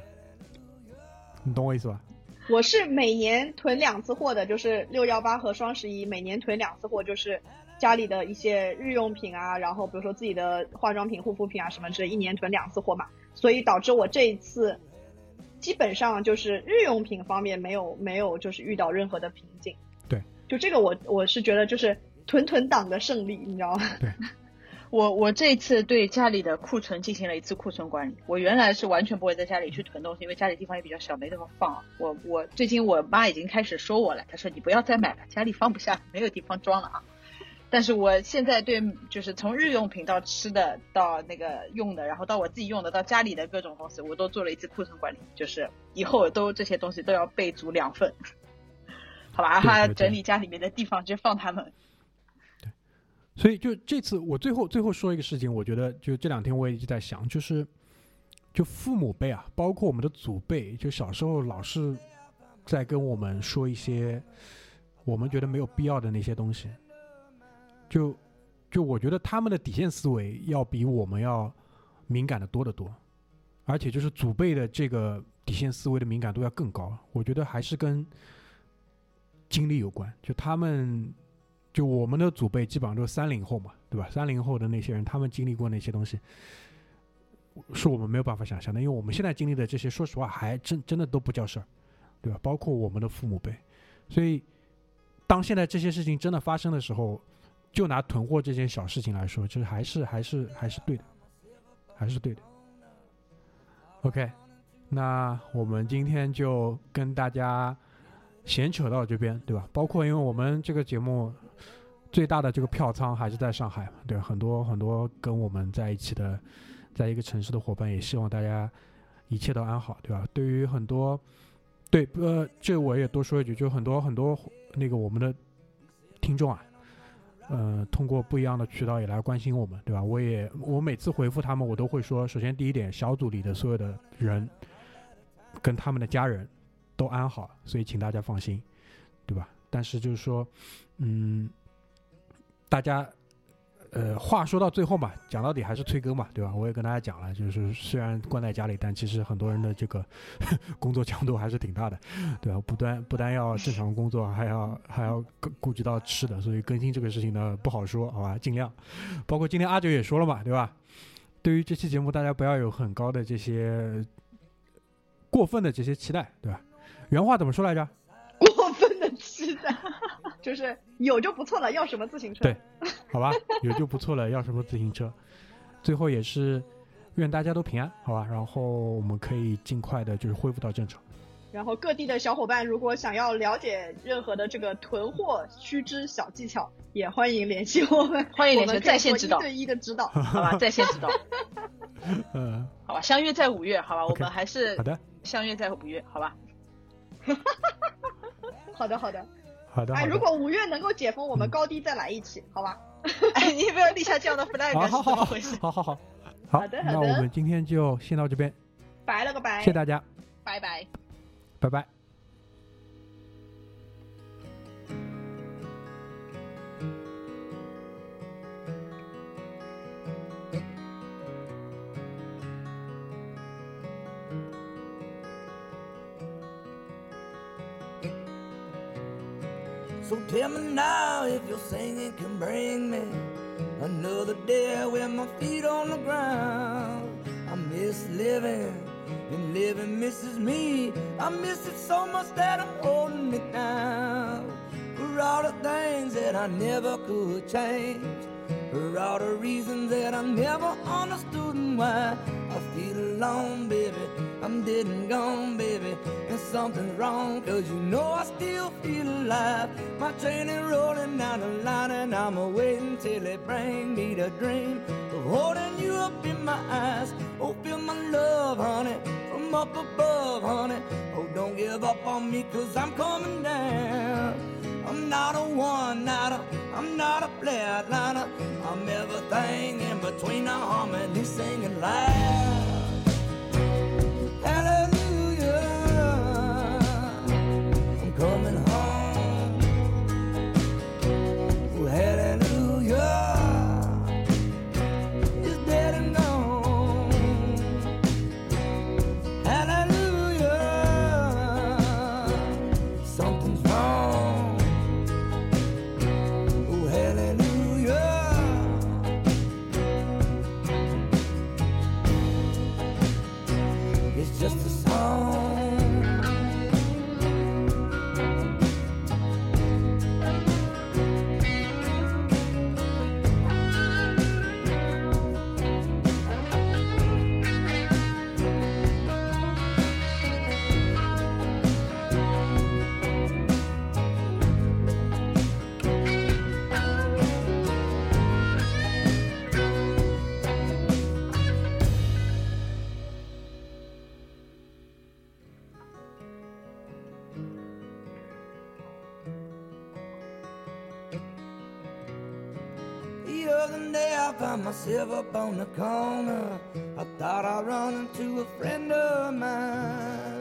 Speaker 4: 你懂我意思吧？
Speaker 2: 我是每年囤两次货的，就是六幺八和双十一，每年囤两次货，就是家里的一些日用品啊，然后比如说自己的化妆品、护肤品啊什么之类，一年囤两次货嘛，所以导致我这一次基本上就是日用品方面没有没有就是遇到任何的瓶颈。
Speaker 4: 对，
Speaker 2: 就这个我我是觉得就是囤囤党的胜利，你知道吗？
Speaker 3: 我我这次对家里的库存进行了一次库存管理。我原来是完全不会在家里去囤东西，因为家里地方也比较小，没地方放。我我最近我妈已经开始说我了，她说你不要再买了，家里放不下，没有地方装了啊。但是我现在对就是从日用品到吃的到那个用的，然后到我自己用的到家里的各种东西，我都做了一次库存管理，就是以后都这些东西都要备足两份，好吧？
Speaker 4: 对对
Speaker 3: 还整理家里面的地方，就放他们。
Speaker 4: 对所以就这次我最后最后说一个事情，我觉得就这两天我也一直在想，就是就父母辈啊，包括我们的祖辈，就小时候老是在跟我们说一些我们觉得没有必要的那些东西，就就我觉得他们的底线思维要比我们要敏感的多得多，而且就是祖辈的这个底线思维的敏感度要更高，我觉得还是跟经历有关，就他们。就我们的祖辈基本上都是三零后嘛，对吧？三零后的那些人，他们经历过那些东西，是我们没有办法想象的。因为我们现在经历的这些，说实话，还真真的都不叫事儿，对吧？包括我们的父母辈，所以当现在这些事情真的发生的时候，就拿囤货这件小事情来说，就是还是还是还是对的，还是对的。OK，那我们今天就跟大家闲扯到这边，对吧？包括因为我们这个节目。最大的这个票仓还是在上海嘛，对？很多很多跟我们在一起的，在一个城市的伙伴，也希望大家一切都安好，对吧？对于很多，对，呃，这我也多说一句，就很多很多那个我们的听众啊，呃，通过不一样的渠道也来关心我们，对吧？我也我每次回复他们，我都会说，首先第一点，小组里的所有的人跟他们的家人都安好，所以请大家放心，对吧？但是就是说，嗯。大家，呃，话说到最后嘛，讲到底还是催更嘛，对吧？我也跟大家讲了，就是 虽然关在家里，但其实很多人的这个 工作强度还是挺大的，对吧？不单不单要正常工作，还要还要顾及到吃的，所以更新这个事情呢不好说，好吧？尽量。包括今天阿九也说了嘛，对吧？对于这期节目，大家不要有很高的这些过分的这些期待，对吧？原话怎么说来着？
Speaker 2: 就是有就不错了，要什么自行车？
Speaker 4: 对，好吧，有就不错了，要什么自行车？最后也是愿大家都平安，好吧？然后我们可以尽快的就是恢复到正常。
Speaker 2: 然后各地的小伙伴如果想要了解任何的这个囤货须知小技巧，也欢迎联系我们，
Speaker 3: 欢迎联系
Speaker 2: 我们
Speaker 3: 在线指导
Speaker 2: 一对一的指导。
Speaker 3: 好吧，在线指导，
Speaker 4: 嗯，
Speaker 3: 好吧，相约在五月，好吧，我们还是
Speaker 4: 好的，
Speaker 3: 相约在五月，好吧？
Speaker 2: 好的，好的。
Speaker 4: 好的，
Speaker 2: 哎，如果五月能够解封，我们
Speaker 4: 嗯
Speaker 2: 高低再来一期，好吧？
Speaker 3: 哎，你不要立下这样的 flag 是
Speaker 4: 好好好好
Speaker 3: 怎么回事？
Speaker 4: 好好好好
Speaker 2: 好的，
Speaker 4: 那我们今天就先到这边，
Speaker 2: 拜了个拜。
Speaker 4: 谢谢大家，
Speaker 3: 拜拜。
Speaker 4: 拜拜。
Speaker 1: So tell me now if your singing can bring me another day with my feet on the ground. I miss living, and living misses me. I miss it so much that I'm holding it down. For all the things that I never could change, for all the reasons that I never understood and why I feel alone, baby. I'm dead and gone, baby. And something's wrong, cause you know I still feel alive. My train is rolling down the line, and I'm waiting till it bring me the dream of holding you up in my eyes. Oh, feel my love, honey, from up above, honey. Oh, don't give up on me, cause I'm coming down. I'm not a one nighter, I'm not a flatliner. I'm everything in between the harmony singing loud. Hallelujah, myself up on the corner. I thought I'd run into a friend of mine.